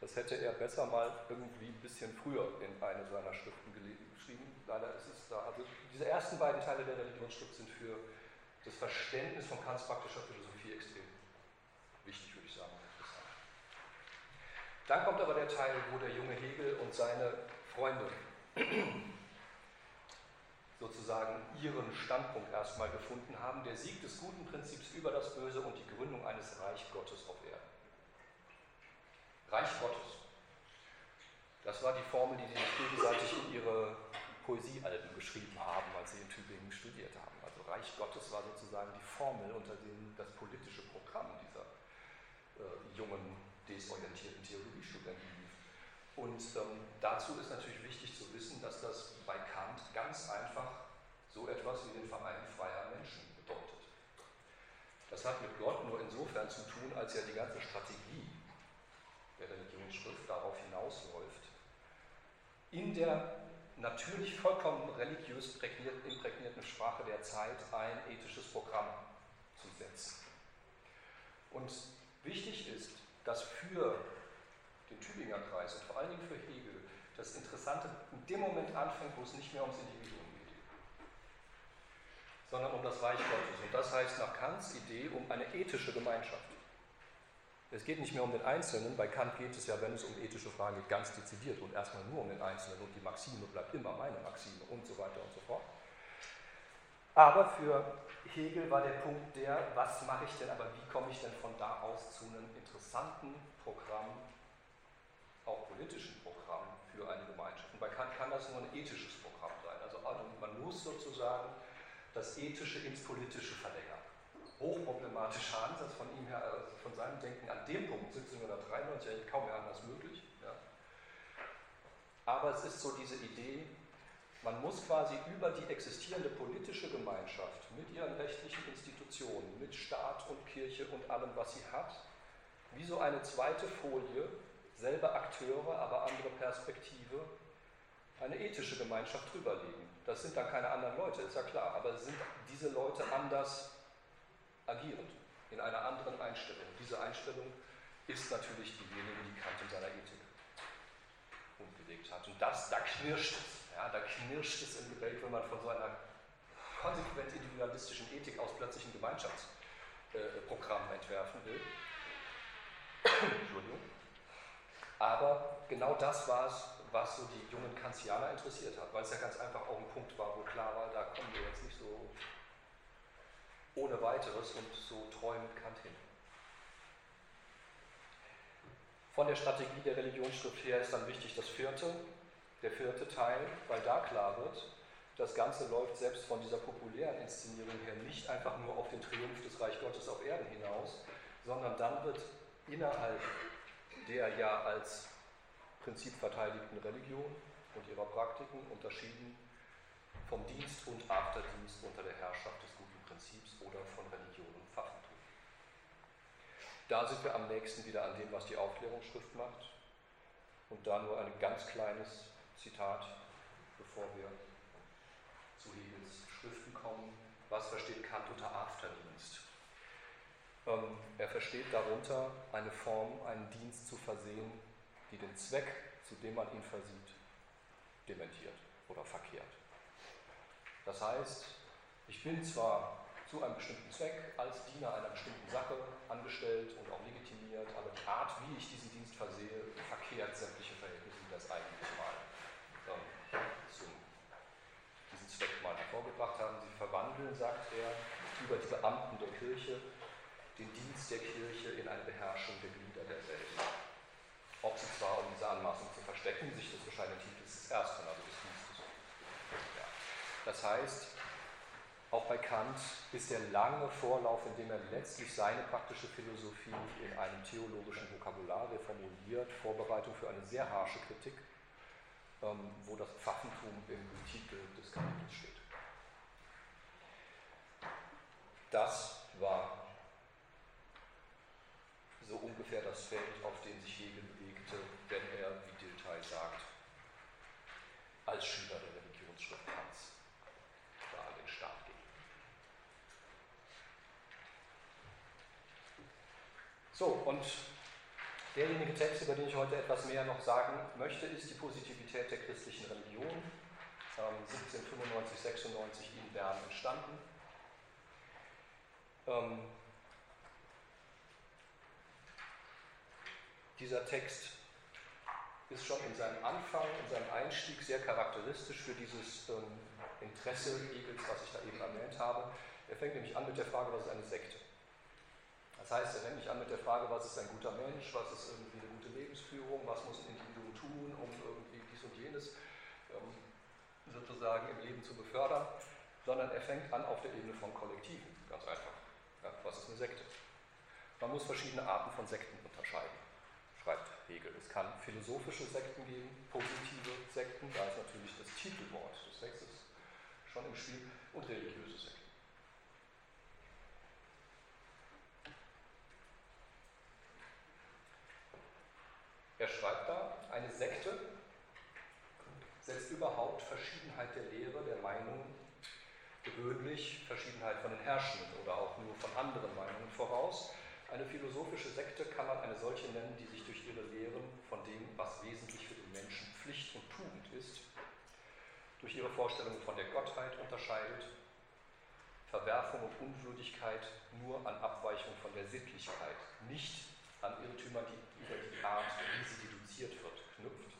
Das hätte er besser mal irgendwie ein bisschen früher in eine seiner Schriften geschrieben. Leider ist es da. Also diese ersten beiden Teile der Religionsschrift sind für das Verständnis von Kants praktischer Philosophie extrem wichtig, würde ich sagen. Dann kommt aber der Teil, wo der junge Hegel und seine Freunde sozusagen ihren Standpunkt erstmal gefunden haben, der Sieg des guten Prinzips über das Böse und die Gründung eines Reich Gottes auf Erden. Reich Gottes. Das war die Formel, die sie sich gegenseitig in ihre Poesiealben geschrieben haben, als sie in Tübingen studiert haben. Also Reich Gottes war sozusagen die Formel, unter dem das politische Programm dieser äh, jungen, desorientierten Theologiestudenten. Und ähm, dazu ist natürlich wichtig zu wissen, dass das bei Kant ganz einfach so etwas wie den Verein freier Menschen bedeutet. Das hat mit Gott nur insofern zu tun, als ja die ganze Strategie der Religionsschrift darauf hinausläuft, in der natürlich vollkommen religiös imprägnierten Sprache der Zeit ein ethisches Programm zu setzen. Und wichtig ist, dass für den Tübinger Kreis und vor allen Dingen für Hegel das Interessante in dem Moment anfängt, wo es nicht mehr ums Individuum geht, sondern um das Reich Gottes. Und das heißt nach Kants Idee um eine ethische Gemeinschaft. Es geht nicht mehr um den Einzelnen, bei Kant geht es ja, wenn es um ethische Fragen geht, ganz dezidiert und erstmal nur um den Einzelnen und die Maxime bleibt immer meine Maxime und so weiter und so fort. Aber für Hegel war der Punkt der, was mache ich denn, aber wie komme ich denn von da aus zu einem interessanten Programm, auch politischen Programm für eine Gemeinschaft. Und bei Kant kann das nur ein ethisches Programm sein. Also, man muss sozusagen das Ethische ins Politische verlängern hochproblematischer Ansatz von ihm her, also von seinem Denken an dem Punkt 1793 eigentlich kaum mehr anders möglich. Ja. Aber es ist so diese Idee, man muss quasi über die existierende politische Gemeinschaft mit ihren rechtlichen Institutionen, mit Staat und Kirche und allem, was sie hat, wie so eine zweite Folie, selbe Akteure, aber andere Perspektive, eine ethische Gemeinschaft drüberlegen. Das sind dann keine anderen Leute, ist ja klar, aber sind diese Leute anders agierend, in einer anderen Einstellung. Diese Einstellung ist natürlich diejenige, die Kant in seiner Ethik umgelegt hat. Und das, da knirscht es. Ja, da knirscht es im Gebet, wenn man von so einer konsequent individualistischen Ethik aus plötzlich ein Gemeinschaftsprogramm äh, entwerfen will. Entschuldigung. Aber genau das war es, was so die jungen Kantianer interessiert hat, weil es ja ganz einfach auch ein Punkt war, wo klar war, da kommen wir jetzt nicht so ohne weiteres und so treu mit Kant hin. Von der Strategie der Religionsschrift her ist dann wichtig das vierte, der vierte Teil, weil da klar wird, das Ganze läuft selbst von dieser populären Inszenierung her nicht einfach nur auf den Triumph des Reich Gottes auf Erden hinaus, sondern dann wird innerhalb der ja als Prinzip verteidigten Religion und ihrer Praktiken unterschieden vom Dienst und Afterdienst unter der Herrschaft des guten Prinzips oder von Religion und Pfaffentum. Da sind wir am nächsten wieder an dem, was die Aufklärungsschrift macht. Und da nur ein ganz kleines Zitat, bevor wir zu Hegels Schriften kommen. Was versteht Kant unter Afterdienst? Ähm, er versteht darunter eine Form, einen Dienst zu versehen, die den Zweck, zu dem man ihn versieht, dementiert oder verkehrt. Das heißt, ich bin zwar zu einem bestimmten Zweck als Diener einer bestimmten Sache angestellt und auch legitimiert, aber die Art, wie ich diesen Dienst versehe, verkehrt sämtliche Verhältnisse, die das eigentlich mal ähm, zum, diesen Zweck mal hervorgebracht haben. Sie verwandeln, sagt er, über die Beamten der Kirche Dienst der Kirche in eine Beherrschung der Glieder derselben. Ob sie zwar, um diese Anmaßung zu verstecken, sich das bescheidene Titel des Ersten, also des Dienstes. Ja. Das heißt, auch bei Kant ist der lange Vorlauf, in dem er letztlich seine praktische Philosophie in einem theologischen Vokabular reformuliert, Vorbereitung für eine sehr harsche Kritik, ähm, wo das Pfaffentum im Titel des Kapitels steht. Das war so ungefähr das Feld, auf dem sich Hegel bewegte, wenn er, wie Dilthey sagt, als Schüler der Religionsschrift Kants da an den Start ging. So, und derjenige Text, über den ich heute etwas mehr noch sagen möchte, ist die Positivität der christlichen Religion. 1795, 96 in Bern entstanden. Dieser Text ist schon in seinem Anfang, in seinem Einstieg sehr charakteristisch für dieses ähm, Interesse Hegels, was ich da eben erwähnt habe. Er fängt nämlich an mit der Frage, was ist eine Sekte? Das heißt, er fängt nicht an mit der Frage, was ist ein guter Mensch, was ist irgendwie eine gute Lebensführung, was muss ein Individuum tun, um irgendwie dies und jenes ähm, sozusagen im Leben zu befördern, sondern er fängt an auf der Ebene von Kollektiven, ganz einfach. Ja, was ist eine Sekte? Man muss verschiedene Arten von Sekten unterscheiden Hegel. Es kann philosophische Sekten geben, positive Sekten, da ist natürlich das Titelwort des Textes schon im Spiel, und religiöse Sekten. Er schreibt da, eine Sekte setzt überhaupt Verschiedenheit der Lehre, der Meinung, gewöhnlich Verschiedenheit von den Herrschenden oder auch nur von anderen Meinungen voraus eine philosophische Sekte kann man eine solche nennen, die sich durch ihre Lehren von dem, was wesentlich für den Menschen Pflicht und Tugend ist, durch ihre Vorstellungen von der Gottheit unterscheidet, Verwerfung und Unwürdigkeit nur an Abweichung von der Sittlichkeit, nicht an Irrtümern, die über die Art, wie sie deduziert wird, knüpft,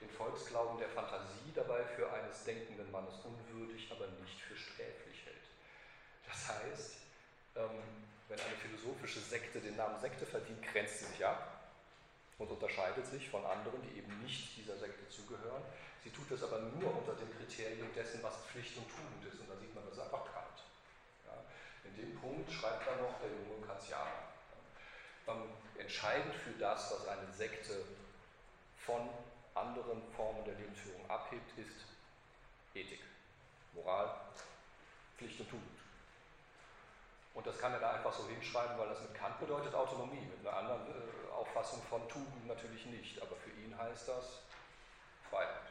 den Volksglauben der Fantasie dabei für eines denkenden Mannes unwürdig, aber nicht für sträflich hält. Das heißt, ähm, wenn eine philosophische Sekte den Namen Sekte verdient, grenzt sie sich ab und unterscheidet sich von anderen, die eben nicht dieser Sekte zugehören. Sie tut das aber nur unter dem Kriterium dessen, was Pflicht und Tugend ist. Und da sieht man, das ist einfach Kant. Ja, in dem Punkt schreibt dann noch der junge Kantianer. Ja, entscheidend für das, was eine Sekte von anderen Formen der Lebensführung abhebt, ist Ethik, Moral, Pflicht und Tugend. Und das kann er da einfach so hinschreiben, weil das mit Kant bedeutet Autonomie, mit einer anderen äh, Auffassung von Tugend natürlich nicht. Aber für ihn heißt das Freiheit.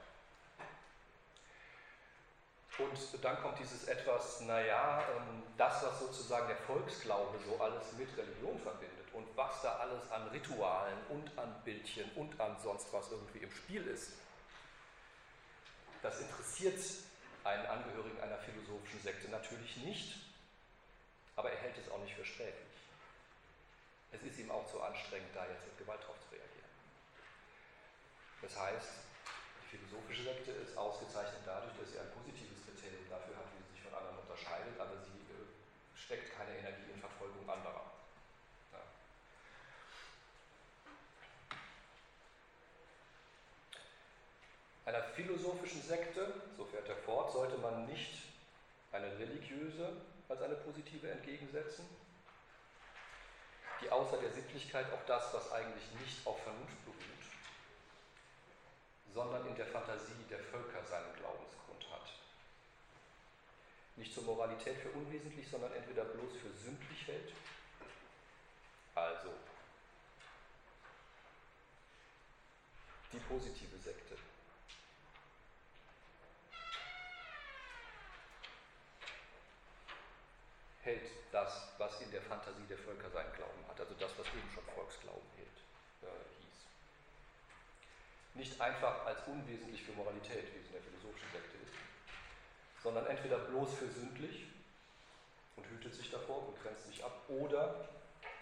Und dann kommt dieses etwas, naja, ähm, das, was sozusagen der Volksglaube so alles mit Religion verbindet und was da alles an Ritualen und an Bildchen und an sonst was irgendwie im Spiel ist, das interessiert einen Angehörigen einer philosophischen Sekte natürlich nicht, aber er hält es auch nicht für sträflich. Es ist ihm auch zu anstrengend, da jetzt mit Gewalt drauf zu reagieren. Das heißt, die philosophische Sekte ist ausgezeichnet dadurch, dass sie ein positives Kriterium dafür hat, wie sie sich von anderen unterscheidet, aber sie äh, steckt keine Energie in Verfolgung anderer. Ja. Einer philosophischen Sekte, so fährt er fort, sollte man nicht eine religiöse als eine positive entgegensetzen, die außer der Sittlichkeit auch das, was eigentlich nicht auf Vernunft beruht, sondern in der Fantasie der Völker seinen Glaubensgrund hat. Nicht zur Moralität für unwesentlich, sondern entweder bloß für sündlich hält, also die positive Sekte. Hält das, was in der Fantasie der Völker seinen Glauben hat, also das, was eben schon Volksglauben hält, äh, hieß. Nicht einfach als unwesentlich für Moralität, wie es in der philosophischen Sekte ist, sondern entweder bloß für sündlich und hütet sich davor und grenzt sich ab, oder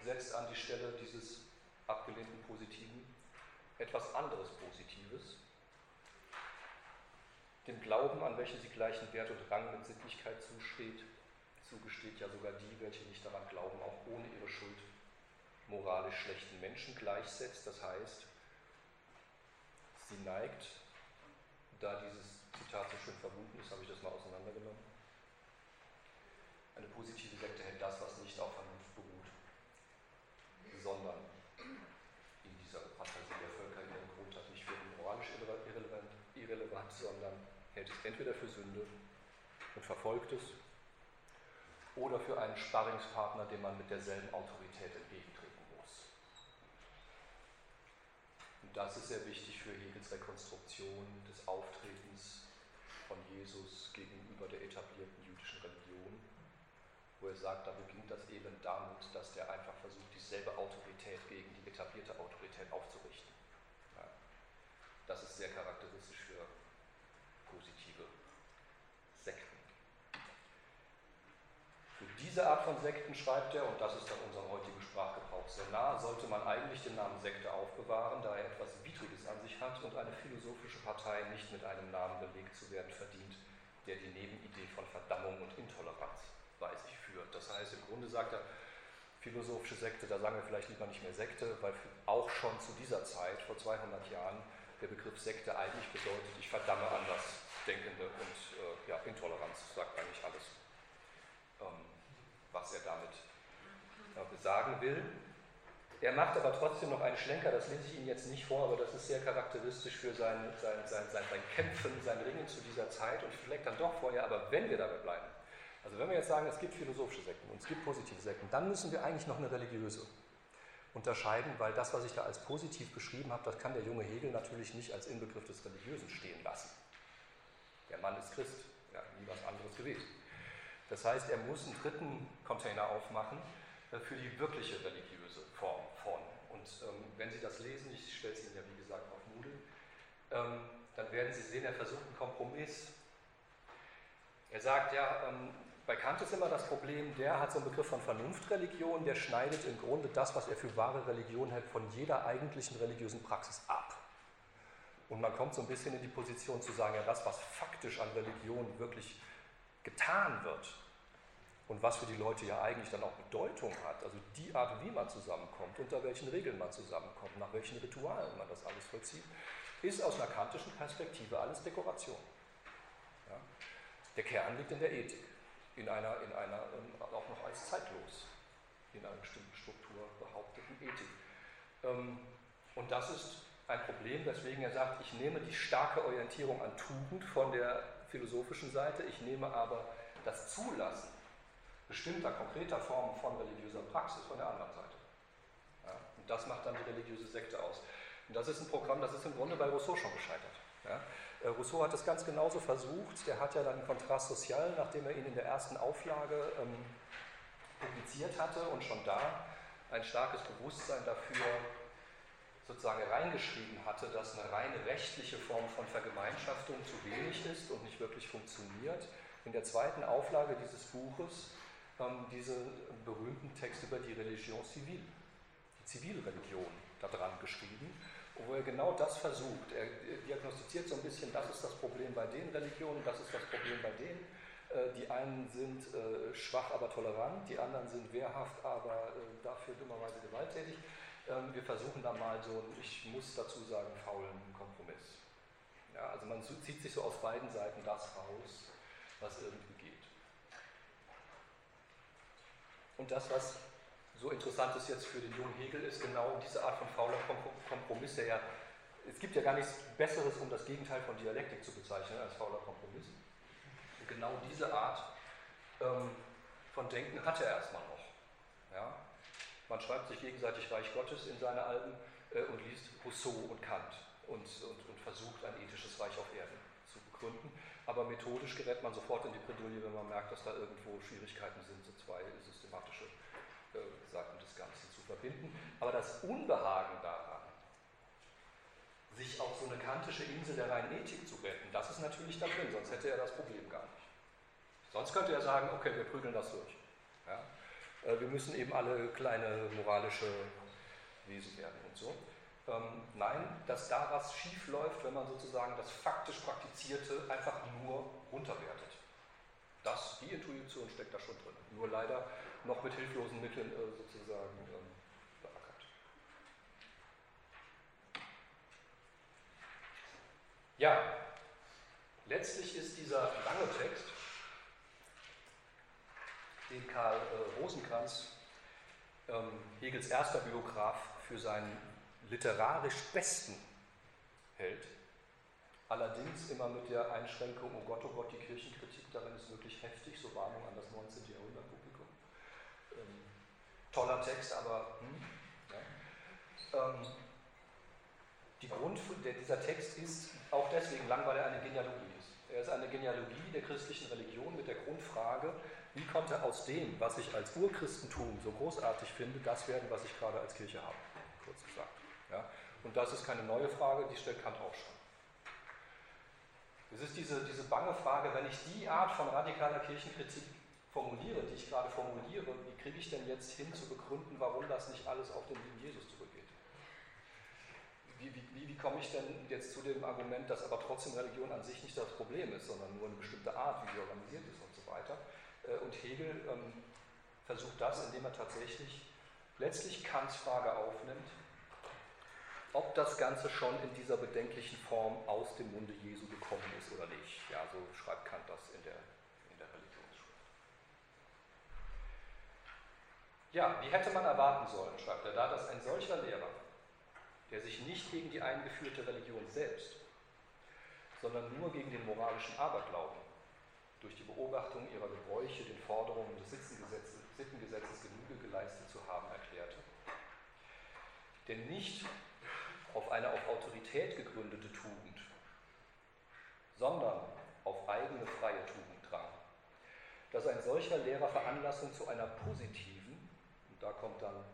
setzt an die Stelle dieses abgelehnten Positiven etwas anderes Positives, dem Glauben, an welchen sie gleichen Wert und Rang mit Sittlichkeit zusteht, zugesteht ja sogar die, welche nicht daran glauben, auch ohne ihre Schuld moralisch schlechten Menschen gleichsetzt. Das heißt, sie neigt, da dieses Zitat so schön verbunden ist, habe ich das mal auseinandergenommen. Eine positive Sekte hält das, was nicht auf Vernunft beruht, sondern in dieser Fantasie der Völker ihren Grund hat, nicht für moralisch irrelevant, irrelevant, sondern hält es entweder für Sünde und verfolgt es oder für einen Sparringspartner, dem man mit derselben Autorität entgegentreten muss. Und das ist sehr wichtig für Hegels Rekonstruktion des Auftretens von Jesus gegenüber der etablierten jüdischen Religion, wo er sagt, da beginnt das Elend damit, dass der einfach versucht, dieselbe Autorität gegen die etablierte Autorität aufzurichten. Ja. Das ist sehr charakteristisch für positive Sekten. Für diese Art von Sekten schreibt er, und das ist dann unserem heutigen Sprachgebrauch sehr nah, sollte man eigentlich den Namen Sekte aufbewahren, da er etwas Widriges an sich hat und eine philosophische Partei nicht mit einem Namen belegt zu werden verdient, der die Nebenidee von Verdammung und Intoleranz bei sich führt. Das heißt, im Grunde sagt er, philosophische Sekte, da sagen wir vielleicht lieber nicht mehr Sekte, weil auch schon zu dieser Zeit, vor 200 Jahren, der Begriff Sekte eigentlich bedeutet, ich verdamme Andersdenkende und äh, ja, Intoleranz sagt eigentlich alles ähm, was er damit äh, besagen will. Er macht aber trotzdem noch einen Schlenker, das lese ich Ihnen jetzt nicht vor, aber das ist sehr charakteristisch für sein, sein, sein, sein, sein Kämpfen, sein Ringen zu dieser Zeit und vielleicht dann doch vorher, aber wenn wir dabei bleiben, also wenn wir jetzt sagen, es gibt philosophische Sekten und es gibt positive Sekten, dann müssen wir eigentlich noch eine religiöse unterscheiden, weil das, was ich da als positiv beschrieben habe, das kann der junge Hegel natürlich nicht als Inbegriff des Religiösen stehen lassen. Der Mann ist Christ, ja, nie was anderes gewesen. Das heißt, er muss einen dritten Container aufmachen äh, für die wirkliche religiöse Form von. Und ähm, wenn Sie das lesen, ich stelle es Ihnen ja wie gesagt auf Moodle, ähm, dann werden Sie sehen, er versucht einen Kompromiss. Er sagt ja, ähm, bei Kant ist immer das Problem, der hat so einen Begriff von Vernunftreligion, der schneidet im Grunde das, was er für wahre Religion hält, von jeder eigentlichen religiösen Praxis ab. Und man kommt so ein bisschen in die Position zu sagen, ja, das, was faktisch an Religion wirklich getan wird und was für die Leute ja eigentlich dann auch Bedeutung hat, also die Art, wie man zusammenkommt, unter welchen Regeln man zusammenkommt, nach welchen Ritualen man das alles vollzieht, ist aus einer kantischen Perspektive alles Dekoration. Ja? Der Kern liegt in der Ethik, in einer, in einer ähm, auch noch als zeitlos, in einer bestimmten Struktur behaupteten Ethik. Ähm, und das ist ein Problem, weswegen er sagt, ich nehme die starke Orientierung an Tugend von der philosophischen Seite, ich nehme aber das Zulassen bestimmter konkreter Formen von religiöser Praxis von der anderen Seite. Ja, und das macht dann die religiöse Sekte aus. Und das ist ein Programm, das ist im Grunde bei Rousseau schon gescheitert. Ja, äh, Rousseau hat das ganz genauso versucht. Der hat ja dann Kontrast Social, nachdem er ihn in der ersten Auflage ähm, publiziert hatte und schon da ein starkes Bewusstsein dafür sozusagen reingeschrieben hatte, dass eine reine rechtliche Form von Vergemeinschaftung zu wenig ist und nicht wirklich funktioniert. In der zweiten Auflage dieses Buches ähm, diese berühmten Texte über die Religion civile, die Zivilreligion, da dran geschrieben, wo er genau das versucht. Er diagnostiziert so ein bisschen, das ist das Problem bei den Religionen, das ist das Problem bei denen. Äh, die einen sind äh, schwach, aber tolerant, die anderen sind wehrhaft, aber äh, dafür dummerweise gewalttätig. Ähm, wir versuchen da mal so einen, ich muss dazu sagen, faulen Kompromiss. Ja, also man zieht sich so aus beiden Seiten das raus, was irgendwie geht. Und das, was so interessant ist jetzt für den jungen Hegel, ist genau diese Art von fauler Kompromiss, der ja, es gibt ja gar nichts Besseres, um das Gegenteil von Dialektik zu bezeichnen, als fauler Kompromiss. Und genau diese Art ähm, von Denken hat er erstmal noch. Ja? Man schreibt sich gegenseitig Reich Gottes in seine Alben äh, und liest Rousseau und Kant und, und, und versucht ein ethisches Reich auf Erden zu begründen. Aber methodisch gerät man sofort in die Bredouille, wenn man merkt, dass da irgendwo Schwierigkeiten sind, so zwei systematische äh, Seiten des Ganzen zu verbinden. Aber das Unbehagen daran, sich auf so eine kantische Insel der reinen Ethik zu retten, das ist natürlich da drin, sonst hätte er das Problem gar nicht. Sonst könnte er sagen, okay, wir prügeln das durch. Ja? Äh, wir müssen eben alle kleine moralische Wesen werden und so. Ähm, nein, dass da was schief läuft, wenn man sozusagen das faktisch Praktizierte einfach nur runterwertet. Das, die Intuition steckt da schon drin. Nur leider noch mit hilflosen Mitteln äh, sozusagen ähm, beackert. Ja, letztlich ist dieser lange Text, den Karl äh, Rosenkranz, ähm, Hegels erster Biograf, für seinen literarisch besten hält. Allerdings immer mit der Einschränkung, oh Gott, oh Gott, die Kirchenkritik darin ist wirklich heftig, so Warnung an das 19. Jahrhundert Publikum. Ähm, toller Text, aber hm, ja. ähm, die Grund, dieser Text ist auch deswegen lang, weil er eine Genealogie. Er ist eine Genealogie der christlichen Religion mit der Grundfrage, wie konnte aus dem, was ich als Urchristentum so großartig finde, das werden, was ich gerade als Kirche habe, kurz gesagt. Ja? Und das ist keine neue Frage, die stellt Kant auch schon. Es ist diese, diese bange Frage, wenn ich die Art von radikaler Kirchenkritik formuliere, die ich gerade formuliere, wie kriege ich denn jetzt hin zu begründen, warum das nicht alles auf den lieben Jesus zurückgeht? Wie, wie, wie, komme ich denn jetzt zu dem Argument, dass aber trotzdem Religion an sich nicht das Problem ist, sondern nur eine bestimmte Art, wie sie organisiert ist und so weiter? Äh, und Hegel ähm, versucht das, indem er tatsächlich letztlich Kants Frage aufnimmt, ob das Ganze schon in dieser bedenklichen Form aus dem Munde Jesu gekommen ist oder nicht. Ja, so schreibt Kant das in der, in der Religionsschrift. Ja, wie hätte man erwarten sollen, schreibt er da, dass ein solcher Lehrer, der sich nicht gegen die eingeführte Religion selbst, sondern nur gegen den moralischen Aberglauben durch die Beobachtung ihrer Gebräuche den Forderungen des Sittengesetzes, Genüge geleistet zu haben erklärte, der nicht auf eine auf Autorität gegründete Tugend, sondern auf eigene freie Tugend drang. Dass ein solcher Lehrer Veranlassung zu einer positiven, und da kommt dann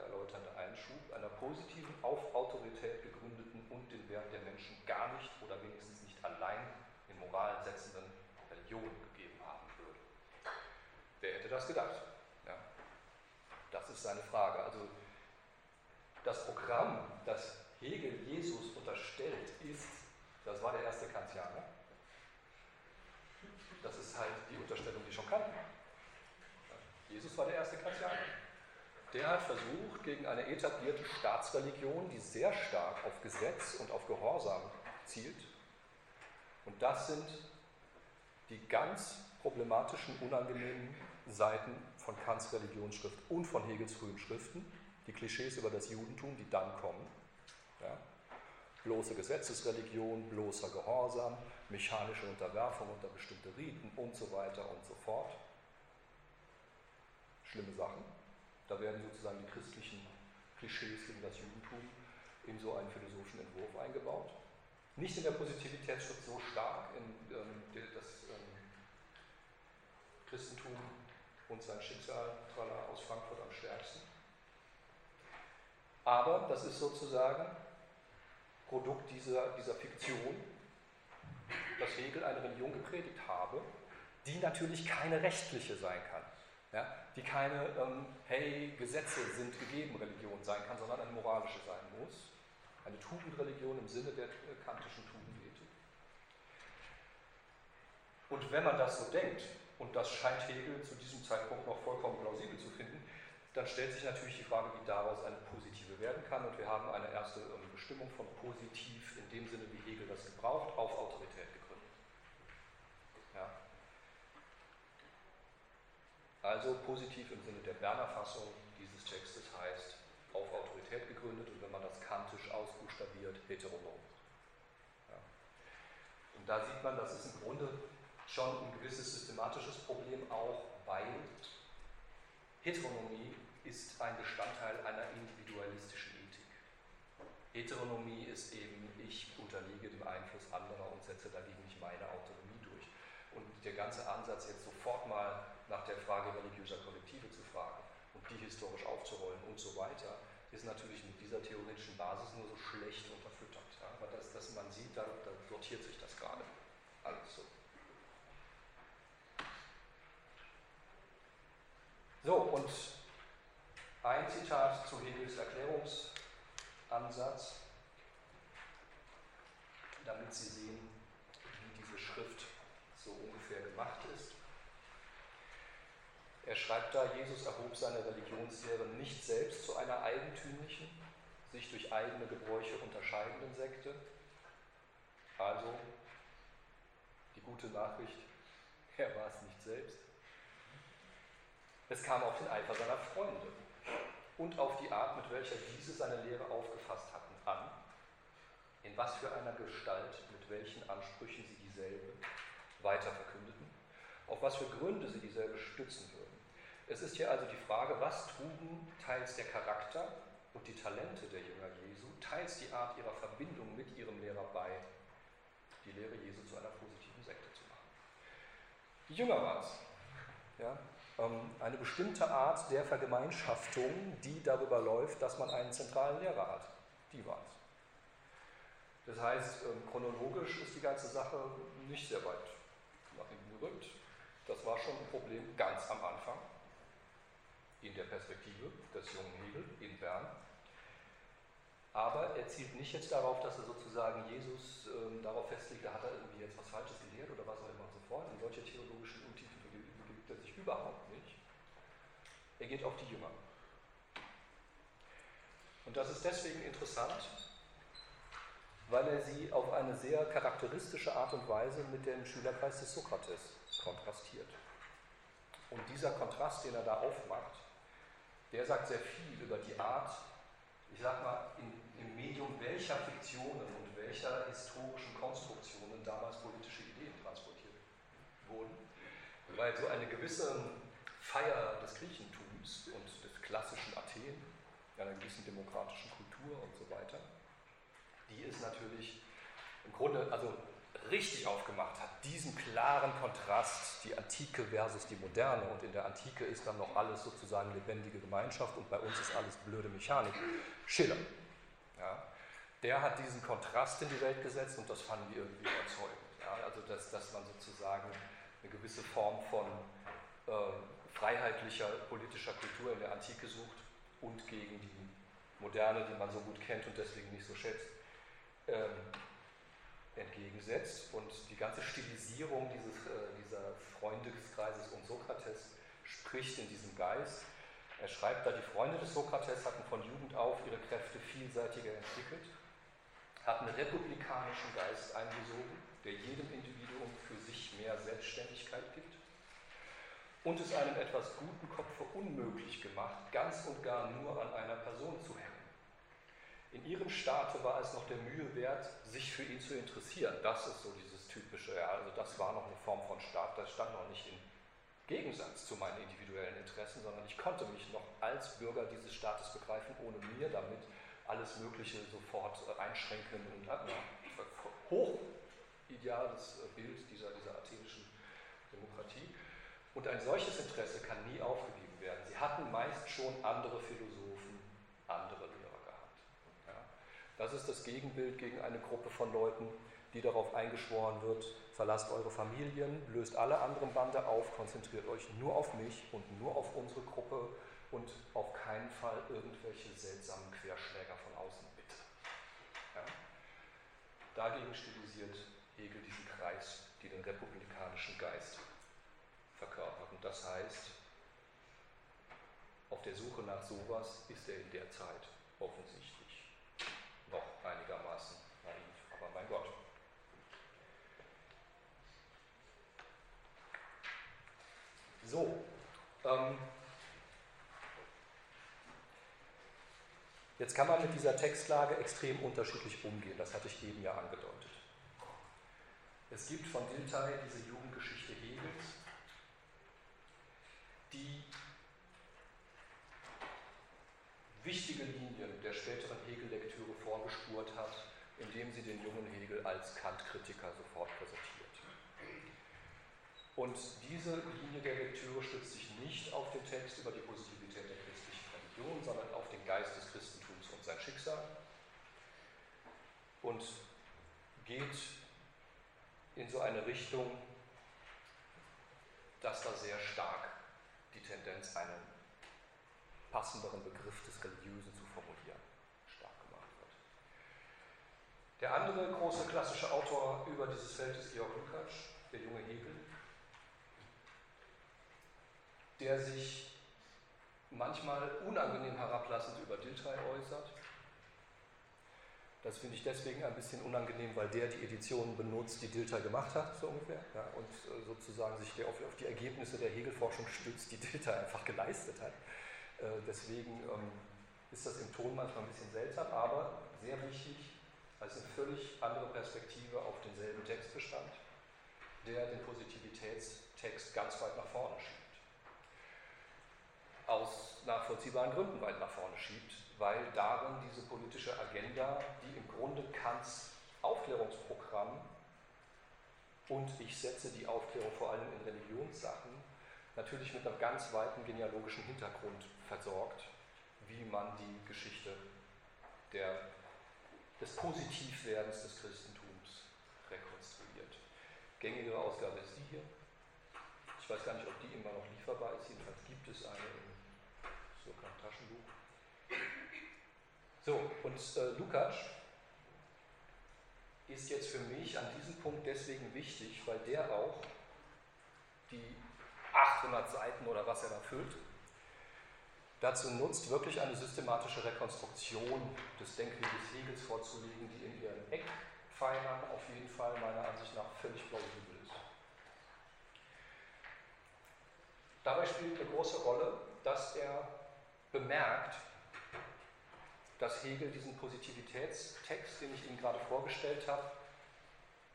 der erläuternde Einschub, einer positiven, auf Autorität gegründeten und den Wert der Menschen gar nicht oder wenigstens nicht allein in Moral setzenden Religion gegeben haben würde. Wer hätte das gedacht? Ja. Das ist seine Frage. Also das Programm, das Hegel Jesus unterstellt, ist, das war der erste Kantianer. Das ist halt die Unterstellung, die schon kannten. Jesus war der erste Kantianer. Der hat versucht, gegen eine etablierte Staatsreligion, die sehr stark auf Gesetz und auf Gehorsam zielt, und das sind die ganz problematischen, unangenehmen Seiten von Kants Religionsschrift und von Hegels frühen Schriften, die Klischees über das Judentum, die dann kommen, ja? Bloße Gesetzesreligion, bloßer Gehorsam, mechanische Unterwerfung unter bestimmte Riten und so weiter und so fort. Schlimme Sachen. Da werden sozusagen die christlichen Klischees gegen das Judentum in so einen philosophischen Entwurf eingebaut. Nicht in der Positivitätsschrift so stark, in ähm, das ähm, Christentum und sein Schicksal aus Frankfurt am stärksten. Aber das ist sozusagen Produkt dieser, dieser Fiktion, dass Hegel eine Religion gepredigt habe, die natürlich keine rechtliche sein kann. Ja, die keine, ähm, hey, Gesetze sind gegeben Religion sein kann, sondern eine moralische sein muss. Eine Tugendreligion im Sinne der äh, kantischen Tugendethik. Und wenn man das so denkt, und das scheint Hegel zu diesem Zeitpunkt noch vollkommen plausibel zu finden, dann stellt sich natürlich die Frage, wie daraus eine positive werden kann. Und wir haben eine erste ähm, Bestimmung von positiv in dem Sinne, wie Hegel das gebraucht, auf Autorität gegründet. Ja. Also positiv im Sinne der Berner Fassung dieses Textes heißt auf Autorität gegründet und wenn man das kantisch ausbuchstabiert, heteronom. Ja. Und da sieht man, das ist im Grunde schon ein gewisses systematisches Problem auch, weil Heteronomie ist ein Bestandteil einer individualistischen Ethik. Heteronomie ist eben, ich unterliege dem Einfluss anderer und setze dagegen nicht meine Autonomie durch. Und der ganze Ansatz, jetzt sofort mal nach der Frage religiöser Kollektive zu fragen und die historisch aufzurollen und so weiter, ist natürlich mit dieser theoretischen Basis nur so schlecht unterfüttert. Ja? Aber das, das man sieht, da, da sortiert sich das gerade alles so. So, und ein Zitat zu Hegels Erklärungsansatz, damit Sie sehen, wie diese Schrift so ungefähr gemacht ist. Er schreibt da, Jesus erhob seine Religionslehre nicht selbst zu einer eigentümlichen, sich durch eigene Gebräuche unterscheidenden Sekte. Also die gute Nachricht, er war es nicht selbst. Es kam auf den Eifer seiner Freunde und auf die Art, mit welcher diese seine Lehre aufgefasst hatten, an, in was für einer Gestalt, mit welchen Ansprüchen sie dieselbe weiter verkündeten, auf was für Gründe sie dieselbe stützen würden. Es ist hier also die Frage, was trugen teils der Charakter und die Talente der Jünger Jesu, teils die Art ihrer Verbindung mit ihrem Lehrer bei, die Lehre Jesu zu einer positiven Sekte zu machen. Die Jünger waren es. Ja? Ähm, eine bestimmte Art der Vergemeinschaftung, die darüber läuft, dass man einen zentralen Lehrer hat. Die war es. Das heißt, ähm, chronologisch ist die ganze Sache nicht sehr weit nach hinten gerückt. Das war schon ein Problem ganz am Anfang, in der Perspektive des jungen Hegel in Bern. Aber er zielt nicht jetzt darauf, dass er sozusagen Jesus ähm, darauf festlegt, da hat er irgendwie jetzt was Falsches gelehrt oder was auch immer und so fort. In solche theologischen Untiefen begibt er sich überhaupt er geht auf die Jünger. Und das ist deswegen interessant, weil er sie auf eine sehr charakteristische Art und Weise mit dem Schülerkreis des Sokrates kontrastiert. Und dieser Kontrast, den er da aufmacht, der sagt sehr viel über die Art, ich sag mal, in, im Medium welcher Fiktionen und welcher historischen Konstruktionen damals politische Ideen transportiert wurden. Weil so eine gewisse Feier des Griechentums und des klassischen Athen, einer gewissen demokratischen Kultur und so weiter, die es natürlich im Grunde also richtig aufgemacht hat, diesen klaren Kontrast, die Antike versus die Moderne. Und in der Antike ist dann noch alles sozusagen lebendige Gemeinschaft und bei uns ist alles blöde Mechanik. Schiller. Ja, der hat diesen Kontrast in die Welt gesetzt und das fanden wir irgendwie überzeugend. Ja, also, dass, dass man sozusagen eine gewisse Form von äh, freiheitlicher politischer Kultur in der Antike sucht und gegen die moderne, die man so gut kennt und deswegen nicht so schätzt, ähm, entgegensetzt. Und die ganze Stilisierung dieses, äh, dieser Freundeskreises um Sokrates spricht in diesem Geist. Er schreibt da, die Freunde des Sokrates hatten von Jugend auf ihre Kräfte vielseitiger entwickelt, hatten republikanischen Geist eingesogen, der jedem Individuum für sich mehr Selbstständigkeit gibt und es einem etwas guten Kopfe unmöglich gemacht, ganz und gar nur an einer Person zu hängen. In ihrem Staate war es noch der Mühe wert, sich für ihn zu interessieren. Das ist so dieses typische, ja, also das war noch eine Form von Staat, das stand noch nicht im Gegensatz zu meinen individuellen Interessen, sondern ich konnte mich noch als Bürger dieses Staates begreifen, ohne mir damit alles Mögliche sofort einschränken und äh, hoch ideales äh, Bild dieser, dieser athenischen Demokratie. Und ein solches Interesse kann nie aufgegeben werden. Sie hatten meist schon andere Philosophen, andere. Ja? Das ist das Gegenbild gegen eine Gruppe von Leuten, die darauf eingeschworen wird, verlasst eure Familien, löst alle anderen Bande auf, konzentriert euch nur auf mich und nur auf unsere Gruppe und auf keinen Fall irgendwelche seltsamen Querschläger von außen, bitte. Ja? Dagegen stilisiert Hegel diesen Kreis, die den republikanischen Geist verkörpert. Und das heißt, auf der Suche nach sowas ist er in der Zeit offensichtlich einigermaßen naiv. Aber mein Gott. So, ähm, jetzt kann man mit dieser Textlage extrem unterschiedlich umgehen, das hatte ich eben ja angedeutet. Es gibt von Dilthey diese Jugendgeschichte Hegels, die wichtige Linien der späteren Hegel-Lektüre vorgespurt hat, indem sie den jungen Hegel als Kant-Kritiker sofort präsentiert. Und diese Linie der Lektüre stützt sich nicht auf den Text über die Positivität der christlichen Religion, sondern auf den Geist des Christentums und sein Schicksal und geht in so eine Richtung, dass da sehr stark die Tendenz, einen passenderen Begriff des Religiösen zu formulieren, stark gemacht wird. Der andere große klassische Autor über dieses Feld ist Georg Lukács, der junge Hegel, der sich manchmal unangenehm herablassend über Dilthey äußert. Das finde ich deswegen ein bisschen unangenehm, weil der die Editionen benutzt, die Dilthey gemacht hat, so ungefähr, ja, und äh, sozusagen sich auf, auf, die Ergebnisse der Hegelforschung stützt, die Dilthey einfach geleistet hat. Äh, deswegen ähm, ist das im Ton manchmal ein bisschen seltsam, aber sehr wichtig, als eine völlig andere Perspektive auf denselben Textbestand, der den Positivitätstext ganz weit nach vorne schiebt. Aus nachvollziehbaren Gründen weit nach vorne schiebt, weil darin diese politische Agenda, die im Grunde Kants Aufklärungsprogramm und ich setze die Aufklärung vor allem in Religionssachen natürlich mit einem ganz weiten genealogischen Hintergrund versorgt, wie man die Geschichte der, des Positivwerdens des Christentums rekonstruiert. Gängige Ausgabe ist die hier. Ich weiß gar nicht, ob die immer noch lieferbar ist, jedenfalls gibt es eine So, und äh, Lukács ist jetzt für mich an diesem Punkt deswegen wichtig, weil der auch die 800 Seiten oder was er da füllt, dazu nutzt, wirklich eine systematische Rekonstruktion des Denkweges Hegels vorzulegen, die in ihren Eckpfeilern auf jeden Fall meiner Ansicht nach völlig plausibel ist. Dabei spielt eine große Rolle, dass er bemerkt, dass Hegel diesen Positivitätstext, den ich Ihnen gerade vorgestellt habe,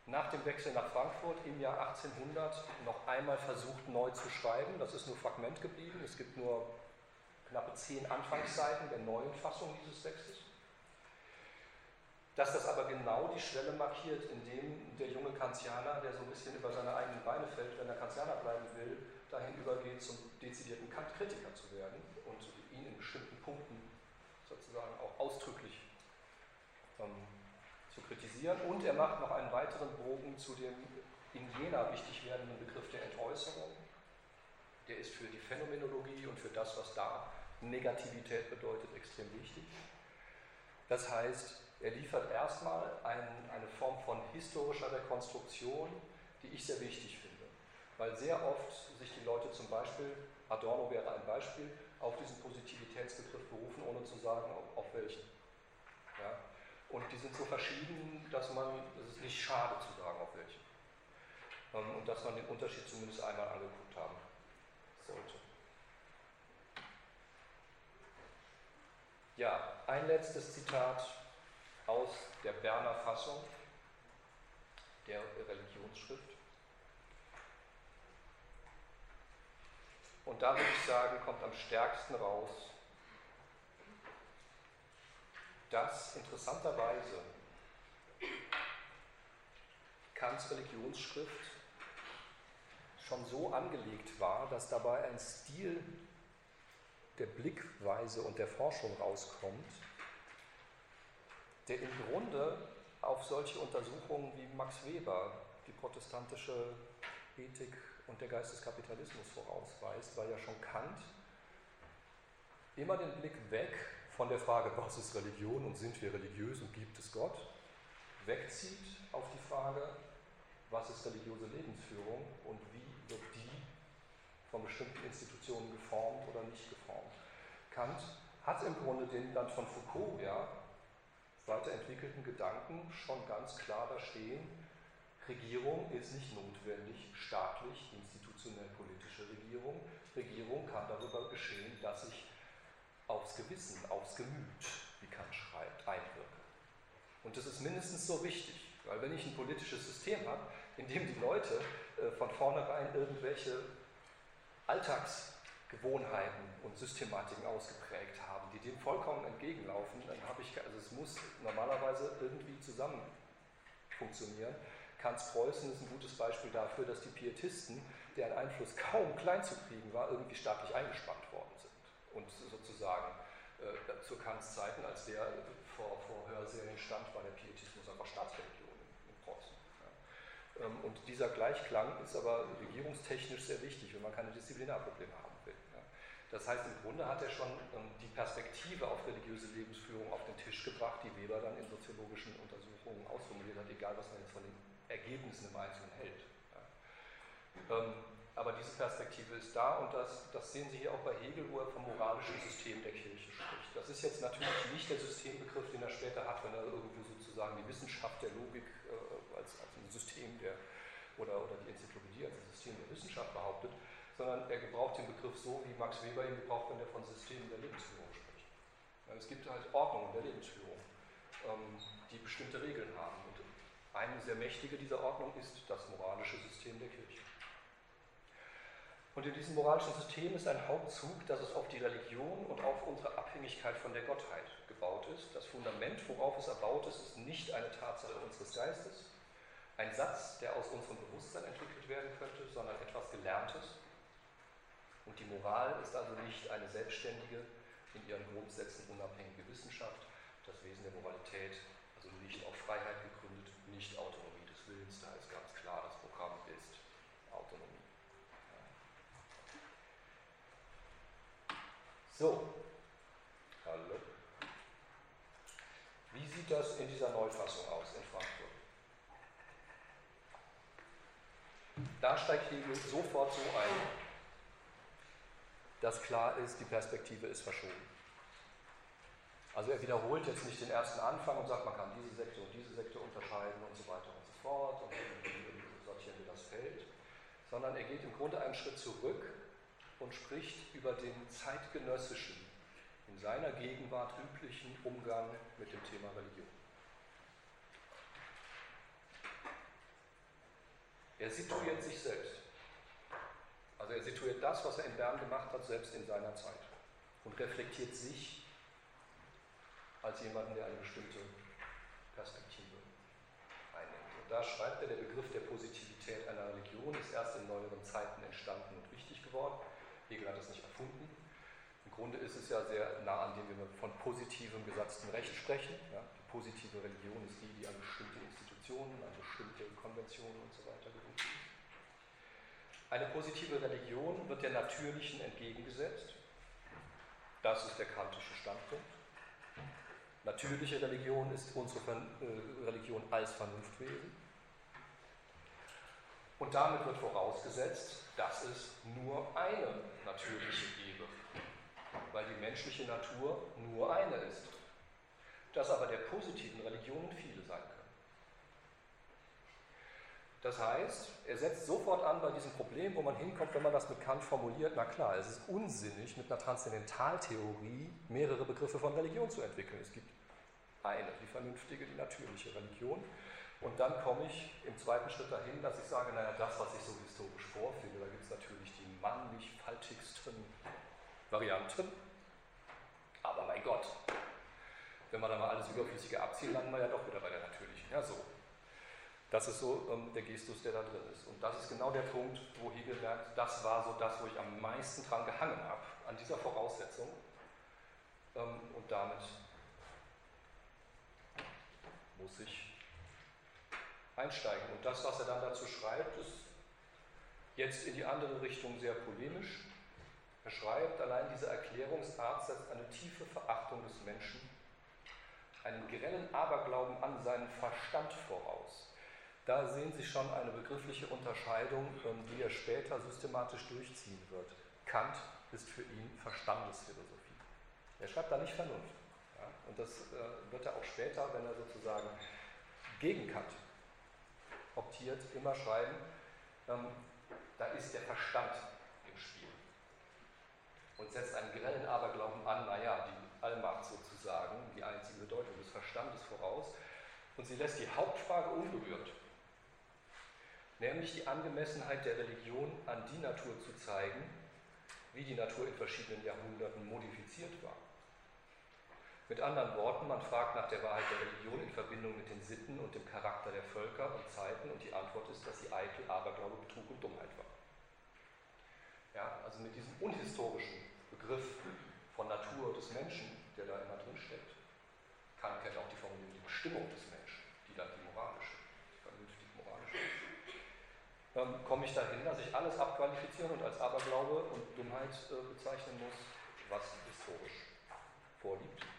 nach dem Wechsel nach Frankfurt im Jahr 1800 noch einmal versucht neu zu schreiben. Das ist nur Fragment geblieben. Es gibt nur knappe zehn Anfangsseiten der neuen Fassung dieses Textes. Dass das aber genau die Schwelle markiert, in dem der junge Kantianer, der so ein bisschen über seine eigenen Beine fällt, wenn er Kantianer bleiben will, dahin übergeht, zum dezidierten Kant-Kritiker zu werden und ihn in bestimmten Punkten sozusagen auch ausdrücklich ähm, kritisieren. Und er macht noch einen weiteren Bogen zu dem in Jena wichtig werdenden Begriff der Entäußerung. Der ist für die Phänomenologie und für das, was da Negativität bedeutet, extrem wichtig. Das heißt, er liefert erstmal ein, eine Form von historischer Rekonstruktion, die ich sehr wichtig finde. Weil sehr oft sich die Leute zum Beispiel, Adorno wäre ein Beispiel, auf diesen Positivitätsbegriff berufen, ohne zu sagen, auf, auf welchen. Ja? Und die sind so verschieden, dass man, es ist nicht schade zu sagen, auf welchen. Ähm, und dass man den Unterschied zumindest einmal angeguckt haben sollte. Ja, ein letztes Zitat aus der Berner Fassung der Religionsschrift. Und da würde ich sagen, kommt am stärksten raus, dass interessanterweise Kants Religionsschrift schon so angelegt war, dass dabei ein Stil der Blickweise und der Forschung rauskommt, der im Grunde auf solche Untersuchungen wie Max Weber, die protestantische Ethik und der Geist des Kapitalismus vorausweist, weil ja schon Kant immer den Blick weg von der Frage, was ist Religion und sind wir religiös und gibt es Gott, wegzieht auf die Frage, was ist religiöse Lebensführung und wie wird die von bestimmten Institutionen geformt oder nicht geformt. Kant hat im Grunde den dann von Foucault ja, weiterentwickelten Gedanken schon ganz klar da stehen, Regierung ist nicht notwendig staatlich, institutionell politische Regierung. Regierung kann darüber geschehen, dass ich aufs Gewissen, aufs Gemüt, wie Kant schreibt, einwirke. Und das ist mindestens so wichtig, weil wenn ich ein politisches System habe, in dem die Leute äh, von vornherein irgendwelche Alltagsgewohnheiten und Systematiken ausgeprägt haben, die dem vollkommen entgegenlaufen, dann habe ich, also es muss normalerweise irgendwie zusammen funktionieren. Kants Preußen ist ein gutes Beispiel dafür, dass die Pietisten, deren Einfluss kaum klein zu kriegen war, irgendwie staatlich eingespannt worden sind. Und sozusagen äh, zu Kants Zeiten, als der vor, vor Hörsälen stand, war der Pietismus einfach Staatsreligion in, Preußen. Ja. Ähm, und dieser Gleichklang ist aber regierungstechnisch sehr wichtig, wenn man keine Disziplinarprobleme haben will. Ja. Das heißt, im Grunde hat er schon ähm, die Perspektive auf religiöse Lebensführung auf den Tisch gebracht, die Weber dann in soziologischen Untersuchungen ausformuliert hat, egal was man jetzt von den Ergebnissen im Einzelnen hält. Ja. Ähm, aber diese Perspektive ist da und das, das sehen Sie hier auch bei Hegel, wo er vom moralischen System der Kirche spricht. Das ist jetzt natürlich nicht der Systembegriff, den er später hat, wenn er irgendwo sozusagen die Wissenschaft der Logik äh, als, als ein System der, oder, oder die Enzyklopädie als ein System der Wissenschaft behauptet, sondern er gebraucht den Begriff so, wie Max Weber ihn gebraucht, wenn er von Systemen der Lebensführung spricht. Es gibt halt Ordnungen der Lebensführung, ähm, die bestimmte Regeln haben. Und eine sehr mächtige dieser Ordnung ist das moralische System der Kirche. Und in diesem moralischen System ist ein Hauptzug, dass es auf die Religion und auf unsere Abhängigkeit von der Gottheit gebaut ist. Das Fundament, worauf es erbaut ist, ist nicht eine Tatsache unseres Geistes, ein Satz, der aus unserem Bewusstsein entwickelt werden könnte, sondern etwas Gelerntes. Und die Moral ist also nicht eine selbstständige, in ihren Grundsätzen unabhängige Wissenschaft. Das Wesen der Moralität, also nicht auf Freiheit gegründet, nicht Autonomie des Willens, da ist ganz klar, das Programm ist Autonomie. So, hallo. Wie sieht das in dieser Neufassung aus in Frankfurt? Da steigt Hegel sofort so ein, dass klar ist, die Perspektive ist verschoben. Also er wiederholt jetzt nicht den ersten Anfang und sagt, man kann diese Sekte und diese Sekte unterscheiden und so weiter und so fort und sortieren wir das Feld, sondern er geht im Grunde einen Schritt zurück und spricht über den zeitgenössischen, in seiner Gegenwart üblichen Umgang mit dem Thema Religion. Er situiert sich selbst. Also er situiert das, was er in Bern gemacht hat, selbst in seiner Zeit und reflektiert sich als jemanden, der eine bestimmte Perspektive einnimmt. Und da schreibt er, der Begriff der Positivität einer Religion ist erst in neueren Zeiten entstanden und wichtig geworden. Hegel hat es nicht erfunden. Im Grunde ist es ja sehr nah an dem, wir von positivem gesatzten Recht sprechen. Ja, die positive Religion ist die, die an bestimmte Institutionen, an bestimmte Konventionen und so weiter gebunden ist. Eine positive Religion wird der natürlichen entgegengesetzt. Das ist der kantische Standpunkt. Natürliche Religion ist unsere äh, Religion als Vernunftwesen. Und damit wird vorausgesetzt, dass es nur eine natürliche gebe, weil die menschliche Natur nur eine ist. Dass aber der positiven Religionen viele sein können. Das heißt, er setzt sofort an bei diesem Problem, wo man hinkommt, wenn man das mit Kant formuliert, na klar, es ist unsinnig, mit einer Transzendentaltheorie mehrere Begriffe von Religion zu entwickeln. Es gibt eine, die vernünftige, die natürliche Religion. Und dann komme ich im zweiten Schritt dahin, dass ich sage, naja, das, was ich so historisch vorfinde, da gibt es natürlich die mannigfaltigsten Varianten. Aber mein Gott, wenn wir da mal alles Überflüssige abziehen, landen wir ja doch wieder bei der natürlichen. Ja, so. Das ist so ähm, der Gestus, der da drin ist. Und das ist genau der Punkt, wo Hegel merkt, das war so das, wo ich am meisten dran gehangen habe, an dieser Voraussetzung. Ähm, und damit muss ich einsteigen. Und das, was er dann dazu schreibt, ist jetzt in die andere Richtung sehr polemisch. Er schreibt, allein diese Erklärungsart setzt eine tiefe Verachtung des Menschen, einen grellen Aberglauben an seinen Verstand voraus. Da sehen Sie schon eine begriffliche Unterscheidung, ähm, die er später systematisch durchziehen wird. Kant ist für ihn Verstandesphilosophie. Er schreibt da nicht Vernunft. Und das äh, wird er auch später, wenn er sozusagen gegen Kant optiert, immer schreiben, ähm, da ist der Verstand im Spiel. Und setzt einen grellen Aberglauben an, naja, die Allmacht sozusagen, die einzige Bedeutung des Verstandes voraus. Und sie lässt die Hauptfrage unberührt, nämlich die Angemessenheit der Religion an die Natur zu zeigen, wie die Natur in verschiedenen Jahrhunderten modifiziert war. Mit anderen Worten, man fragt nach der Wahrheit der Religion in Verbindung mit den Sitten und dem Charakter der Völker und Zeiten und die Antwort ist, dass sie eitel, Aberglaube, Betrug und Dummheit war. Ja, also mit diesem unhistorischen Begriff von Natur des Menschen, der da immer drin steckt. Kant kennt auch die Formulierung die Bestimmung des Menschen, die dann die moralische, die vernünftig moralische ist. Ähm, komme ich dahin, dass ich alles abqualifizieren und als Aberglaube und Dummheit äh, bezeichnen muss, was historisch vorliegt.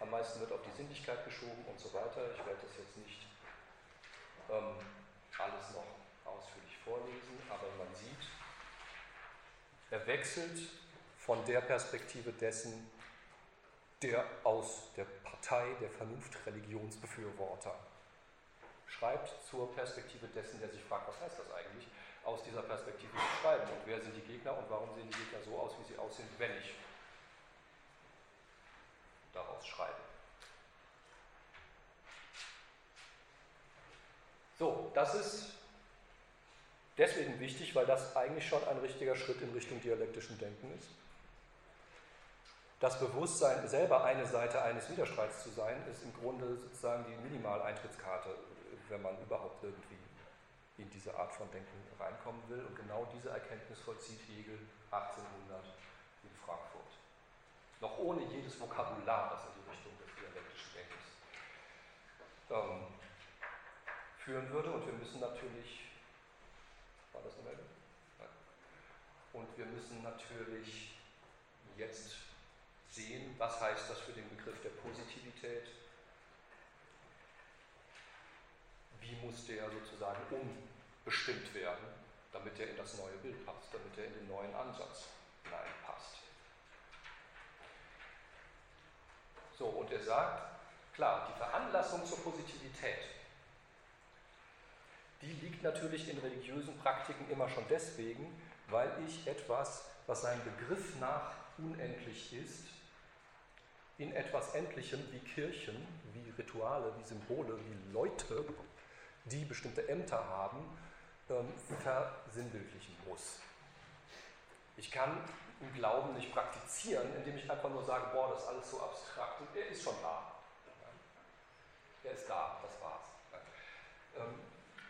Am meisten wird auf die Sinnlichkeit geschoben und so weiter. Ich werde das jetzt nicht ähm, alles noch ausführlich vorlesen, aber man sieht, er wechselt von der Perspektive dessen, der aus der Partei der Vernunftreligionsbefürworter schreibt, zur Perspektive dessen, der sich fragt, was heißt das eigentlich, aus dieser Perspektive zu schreiben und wer sind die Gegner und warum sehen die Gegner so aus, wie sie aussehen, wenn ich daraus schreibe. So, das ist deswegen wichtig, weil das eigentlich schon ein richtiger Schritt in Richtung dialektischen Denken ist. Das Bewusstsein, selber eine Seite eines Widerstreits zu sein, ist im Grunde sozusagen die Minimaleintrittkarte, wenn man überhaupt irgendwie in diese Art von Denken reinkommen will. Und genau diese Erkenntnis vollzieht Hegel 1800 in Frankfurt. Noch ohne jedes Vokabular, das in die Richtung des dialektischen Denkens ähm, führen würde. Und wir müssen natürlich war das eine Meldung? Nein. Und wir müssen natürlich jetzt sehen, was heißt das für den Begriff der Positivität? Wie muss der sozusagen umbestimmt werden, damit er in das neue Bild passt, damit er in den neuen Ansatz hineinpasst? So, und er sagt, klar, die Veranlassung zur Positivität die liegt natürlich in religiösen Praktiken immer schon deswegen, weil ich etwas, was seinem Begriff nach unendlich ist, in etwas Endlichem wie Kirchen, wie Rituale, wie Symbole, wie Leute, die bestimmte Ämter haben, ähm, versinnbildlichen muss. Ich kann im Glauben nicht praktizieren, indem ich einfach nur sage, boah, das ist alles so abstrakt und er ist schon da. Er ist da, das war's. Ähm,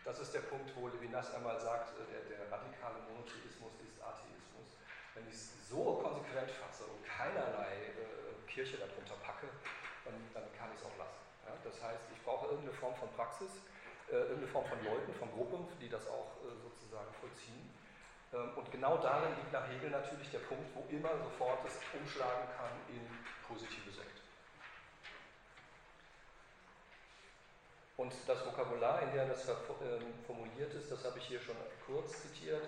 das ist der Punkt, wo Levinas einmal sagt, äh, der, der radikale Monotheismus ist Atheismus. Wenn ich es so konsequent fasse und keinerlei äh, Kirche darunter packe, dann, dann kann ich es auch lassen. Das heißt, ich brauche irgendeine Form von Praxis, äh, irgendeine Form von Leuten, von Gruppen, die das auch sozusagen vollziehen. Ähm, und genau darin liegt nach Hegel natürlich der Punkt, wo immer sofort es umschlagen kann in positive Sekte. Und das Vokabular, in dem das ähm, formuliert ist, das habe ich hier schon kurz zitiert,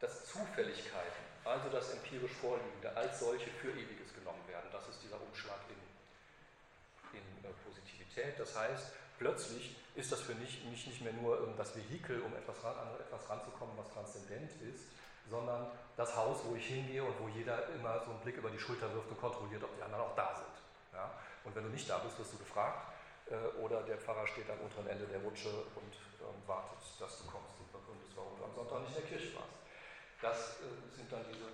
dass Zufälligkeiten, also das empirisch Vorliegende, als solche für Ewiges genommen werden. Das ist dieser Umschlag in, in äh, Positivität. Das heißt, plötzlich ist das für mich, mich nicht mehr nur das Vehikel, um etwas ran, an etwas ranzukommen, was transzendent ist, sondern das Haus, wo ich hingehe und wo jeder immer so einen Blick über die Schulter wirft und kontrolliert, ob die anderen auch da sind. Ja? Und wenn du nicht da bist, wirst du gefragt äh, oder der Pfarrer steht am unteren Ende der Rutsche und ähm, wartet, dass du kommst und begründest, warum du am Sonntag nicht in der Kirche warst. Das äh, sind dann diese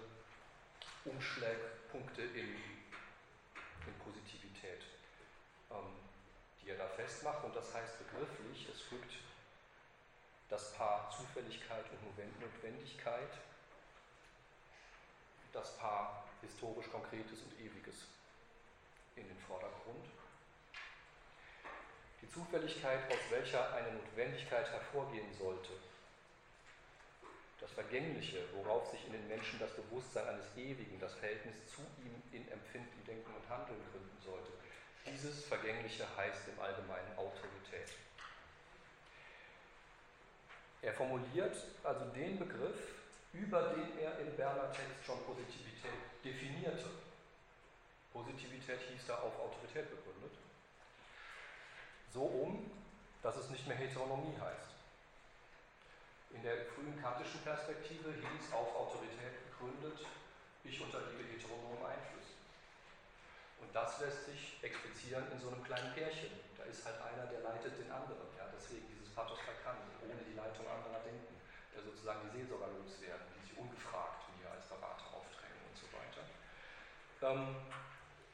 Umschlagpunkte Positivität, ähm, die er da festmacht. Und das heißt begrifflich, es fügt das Paar Zufälligkeit und Notwendigkeit, das Paar historisch Konkretes und Ewiges in den Vordergrund. Zufälligkeit, aus welcher eine Notwendigkeit hervorgehen sollte. Das Vergängliche, worauf sich in den Menschen das Bewusstsein eines Ewigen, das Verhältnis zu ihm in Empfinden, Denken und Handeln gründen sollte. Dieses Vergängliche heißt im Allgemeinen Autorität. Er formuliert also den Begriff, über den er im Berner Text schon Positivität definierte. Positivität hieß da auf Autorität begründet. So um, dass es nicht mehr Heteronomie heißt. In der frühen kantischen Perspektive hieß auf Autorität begründet, ich unterliege heteronomen Einflüssen. Und das lässt sich explizieren in so einem kleinen Pärchen. Da ist halt einer, der leitet den anderen. Ja, deswegen dieses Pathos verkannt, ohne die Leitung anderer denken, der sozusagen die Seelsorger loswerden, die sich ungefragt mir als Berater aufdrängen und so weiter. Ähm,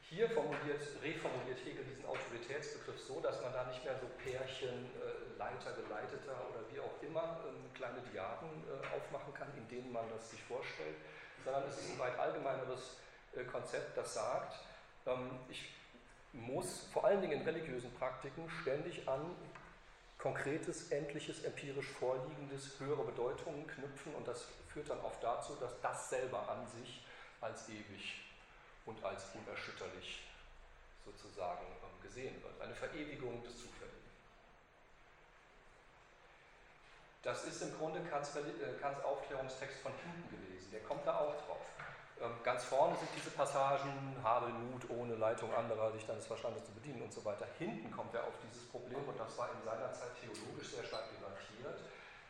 hier formuliert, reformuliert Hegel diesen Autoritätsbegriff so, dass man da nicht mehr so Pärchen, äh, Leiter, Geleiteter oder wie auch immer ähm, kleine Diaden äh, aufmachen kann, in denen man das sich vorstellt, sondern es ist ein weit allgemeineres äh, Konzept, das sagt, ich muss vor allen Dingen in religiösen Praktiken ständig an konkretes, endliches, empirisch vorliegendes, höhere Bedeutungen knüpfen und das führt dann oft dazu, dass das selber an sich als ewig und als unerschütterlich sozusagen ähm, gesehen wird. Eine Verewigung des Zufälligen. Das ist im Grunde Kants, äh, Kants Aufklärungstext von hinten gelesen. Der kommt da auch drauf. Ähm, ganz vorne sind diese Passagen, habe Mut ohne Leitung anderer, dich deines Verstandes zu bedienen und so weiter. Hinten kommt er auf dieses Problem und das war in seiner Zeit theologisch sehr stark debattiert.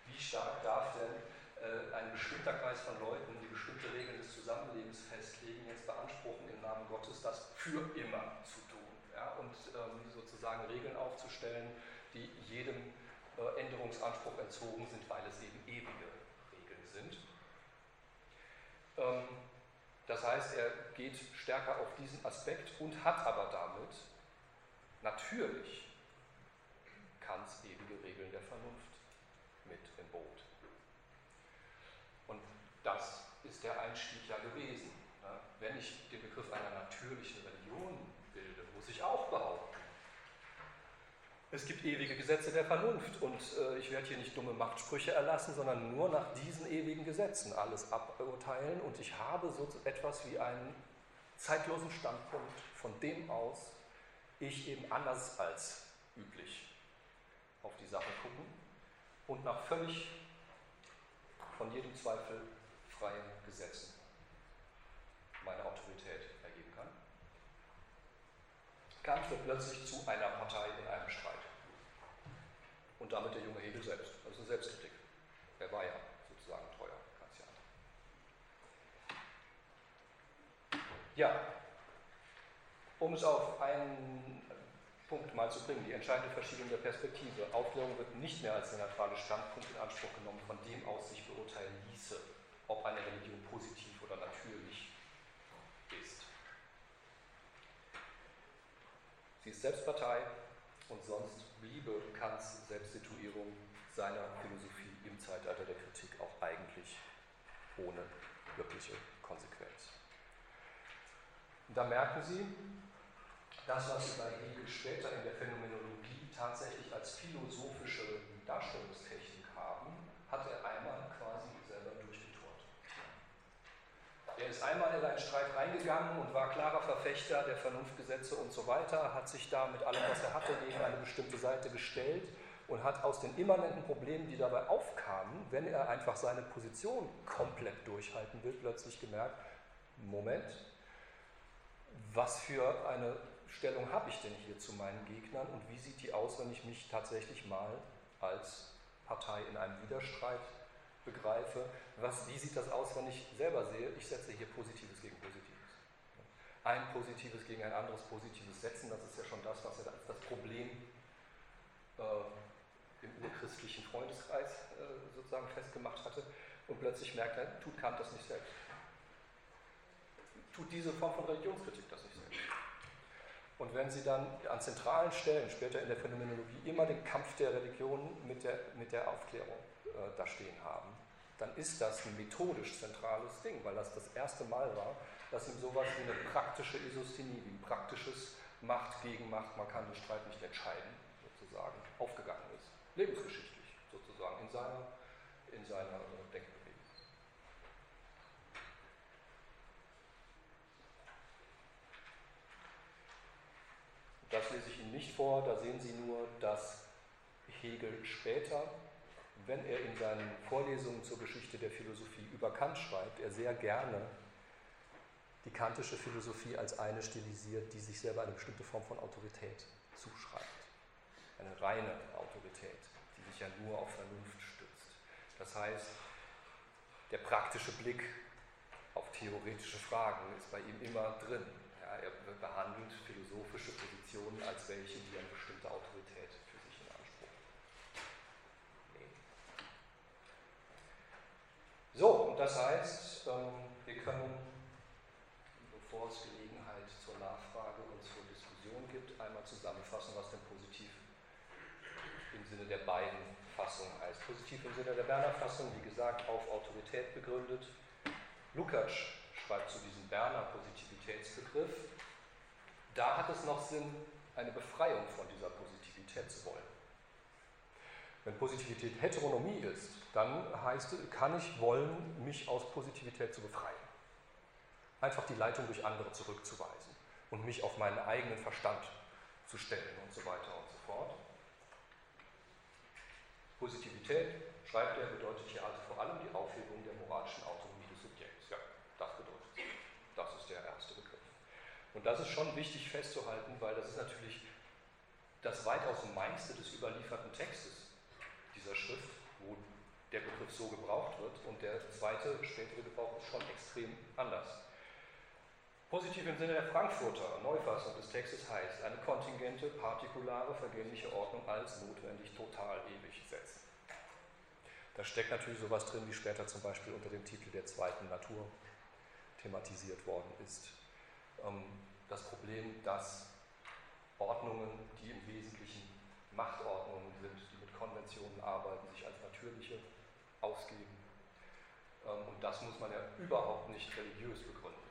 Wie stark darf denn äh, ein bestimmter Kreis von Leuten, die bestimmte Regeln des Zusammenlebens festlegen, jetzt beanspruchen, im Namen Gottes das für immer zu tun. Ja? Und ähm, sozusagen Regeln aufzustellen, die jedem äh, Änderungsanspruch entzogen sind, weil es eben ewige Regeln sind. Ähm, das heißt, er geht stärker auf diesen Aspekt und hat aber damit natürlich Kants ewige Regeln der Vernunft mit im Boot. Und das ist der Einstieg ja gewesen. Ne? Wenn ich den Begriff einer natürlichen Religion bilde, muss ich auch behaupten, es gibt ewige Gesetze der Vernunft und äh, ich werde hier nicht dumme Machtsprüche erlassen, sondern nur nach diesen ewigen Gesetzen alles aburteilen und ich habe so etwas wie einen zeitlosen Standpunkt, von dem aus ich eben anders als üblich auf die Sache gucken und nach völlig von jedem Zweifel freien Gesetzen meine Autorität. Kant wird plötzlich zu einer Partei in einem Streit. Und damit der junge Hegel selbst, also Selbstkritik. Er war ja sozusagen treuer Kantianer. Ja, um es auf einen Punkt mal zu bringen, die entscheidende Verschiebung der Perspektive. Aufklärung wird nicht mehr als der neutrale Standpunkt in Anspruch genommen, von dem aus sich beurteilen ließe, ob eine Religion positiv oder natürlich ist. Sie ist Selbstpartei und sonst bliebe Kants Selbstsituierung seiner Philosophie im Zeitalter der Kritik auch eigentlich ohne wirkliche Konsequenz. Und da merken Sie, das, was Sie bei Hegel später in der Phänomenologie tatsächlich als philosophische Darstellungstechnik haben, hat er einmal quasi selber durchgetourt. Er ist einmal in einen Streit reingegangen und war klarer Verfechter der Vernunftgesetze und so weiter, hat sich da mit allem, was er hatte, gegen eine bestimmte Seite gestellt und hat aus den immanenten Problemen, die dabei aufkamen, wenn er einfach seine Position komplett durchhalten will, plötzlich gemerkt, Moment, was für eine Stellung habe ich denn hier zu meinen Gegnern und wie sieht die aus, wenn ich mich tatsächlich mal als Partei in einem Widerstreit begreife? Was, wie sieht das aus, wenn ich selber sehe, ich setze hier Positives gegen Positives? Ein Positives gegen ein anderes Positives setzen, das ist ja schon das, was er als das Problem äh, im urchristlichen Freundeskreis äh, sozusagen festgemacht hatte. Und plötzlich merkt er, tut Kant das nicht selbst. Tut diese Form von Religionskritik das nicht selbst. Und wenn Sie dann an zentralen Stellen, später in der Phänomenologie, immer den Kampf der Religion mit der, mit der Aufklärung äh, da stehen haben, dann ist das ein methodisch zentrales Ding, weil das das erste Mal war, dass ihm sowas wie eine praktische Isosthenie, wie ein praktisches Macht gegen Macht, man kann den Streit nicht entscheiden, sozusagen, aufgegangen ist. Lebensgeschichtlich, sozusagen, in seiner, in seiner äh, Denkbewegung. Das lese ich Ihnen nicht vor, da sehen Sie nur, dass Hegel später, wenn er in seinen Vorlesungen zur Geschichte der Philosophie über Kant schreibt, er sehr gerne die kantische Philosophie als eine stilisiert, die sich selber eine bestimmte Form von Autorität zuschreibt. Eine reine Autorität, die sich ja nur auf Vernunft stützt. Das heißt, der praktische Blick auf theoretische Fragen ist bei ihm immer drin. Ja, er behandelt philosophische Positionen als welche, die eine bestimmte Autorität für sich in Anspruch nehmen. So, und das heißt, ähm, wir können, bevor es Gelegenheit zur Nachfrage und zur Diskussion gibt, einmal zusammenfassen, was denn positiv im Sinne der beiden Fassungen heißt. Positiv im Sinne der Berner Fassung, wie gesagt, auf Autorität begründet, Lukács schreibt zu diesem Berner Positivitätsbegriff, da hat es noch Sinn, eine Befreiung von dieser Positivität zu wollen. Wenn Positivität Heteronomie ist, dann heißt es, kann ich wollen, mich aus Positivität zu befreien. Einfach die Leitung durch andere zurückzuweisen und mich auf meinen eigenen Verstand zu stellen und so weiter und so fort. Positivität, schreibt er, bedeutet hier also vor allem die Aufhebung der moralischen Autonomie Und das ist schon wichtig festzuhalten, weil das ist natürlich das weitaus meinste des überlieferten Textes dieser Schrift, wo der Begriff so gebraucht wird und der zweite, spätere Gebrauch ist schon extrem anders. Positiv im Sinne der Frankfurter Neufassung des Textes heißt, eine kontingente, partikulare, vergängliche Ordnung als notwendig total ewig setzen. Da steckt natürlich sowas drin, wie später zum Beispiel unter dem Titel der zweiten Natur thematisiert worden ist. Ähm, das Problem, dass Ordnungen, die im Wesentlichen Machtordnungen sind, die Konventionen arbeiten, sich als natürliche ausgeben. Ähm, und das muss man ja überhaupt nicht religiös begründen.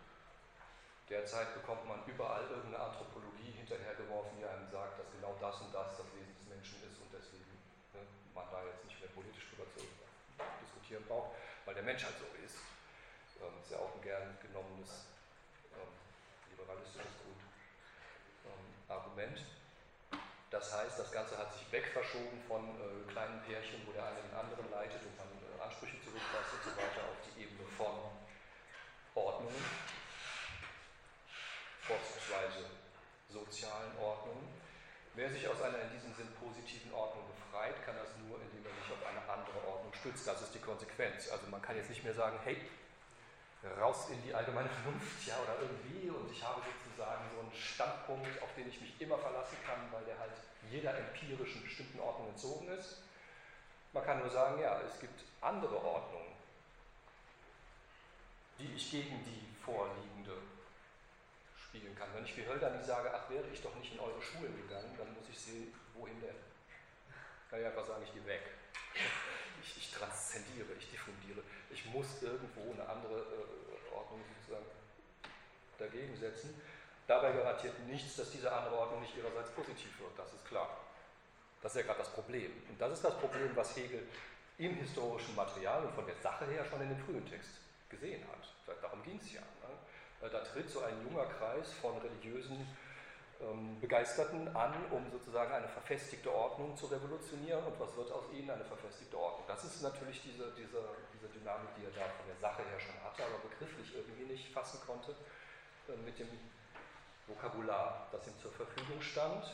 Derzeit bekommt man überall irgendeine Anthropologie hinterhergeworfen, die einem sagt, dass genau das und das das Wesen des Menschen ist und deswegen ne, man da jetzt nicht mehr politisch drüber zu diskutieren braucht, weil der Mensch halt so ist. Das ähm, ist ja auch ein gern genommenes liberalistisches Grundargument. Ähm, das heißt, das Ganze hat sich wegverschoben von äh, kleinen Pärchen, wo der eine den anderen leitet und man äh, Ansprüche zurückweist und so weiter, auf die Ebene von Ordnungen, vorzugsweise sozialen Ordnungen. Wer sich aus einer in diesem Sinn positiven Ordnung befreit, kann das nur, indem er sich auf eine andere Ordnung stützt. Das ist die Konsequenz. Also man kann jetzt nicht mehr sagen, hey, raus in die allgemeine Vernunft, ja, oder irgendwie, und ich habe sozusagen so einen Standpunkt, auf den ich mich immer verlassen kann, weil der halt jeder empirischen bestimmten Ordnung entzogen ist. Man kann nur sagen, ja, es gibt andere Ordnungen, die ich gegen die vorliegende spielen kann. Wenn ich wie Hölderlin sage, ach, wäre ich doch nicht in eure Schulen gegangen, dann muss ich sehen, wohin denn? Kann ich einfach sagen, ich gehe weg. Ich, ich transzendiere, ich diffundiere. Ich muss irgendwo eine andere äh, Ordnung sozusagen dagegen setzen. Dabei garantiert nichts, dass diese andere Ordnung nicht ihrerseits positiv wird, das ist klar. Das ist ja gerade das Problem. Und das ist das Problem, was Hegel im historischen Material und von der Sache her schon in dem frühen Text gesehen hat. Darum ging es ja. Ne? Da tritt so ein junger Kreis von religiösen ähm, Begeisterten an, um sozusagen eine verfestigte Ordnung zu revolutionieren. Und was wird aus ihnen? Eine verfestigte Ordnung. Das ist natürlich diese, diese, diese Dynamik, die er da von der Sache her schon hatte, aber begrifflich irgendwie nicht fassen konnte äh, mit dem Vokabular, das ihm zur Verfügung stand.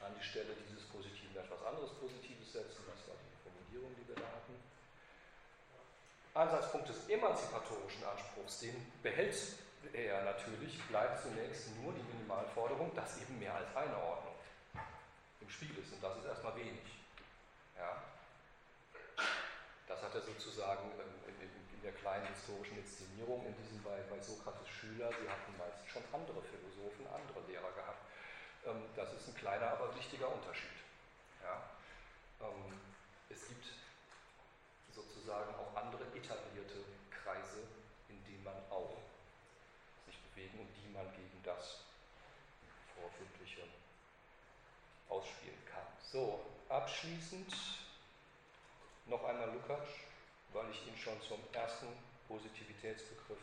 An die Stelle dieses Positiven etwas anderes Positives setzen, das war die Formulierung, die wir da hatten. Ansatzpunkt des emanzipatorischen Anspruchs, den behält er natürlich, bleibt zunächst nur die Minimalforderung, dass eben mehr als eine Ordnung im Spiel ist. Und das ist erstmal wenig. Ja. Das hat er sozusagen in, in, in, der kleinen historischen Inszenierung, in diesem bei, bei Sokrates Schüler, sie hatten meist schon andere Philosophen, andere Lehrer gehabt. Ähm, das ist ein kleiner, aber wichtiger Unterschied. Ja. Ähm, es gibt sozusagen auch andere etablierte Kreise, in denen man auch bewegen und die man gegen das Vorfindliche ausspielen kann. So, abschließend noch einmal Lukács, weil ich ihn schon zum ersten Positivitätsbegriff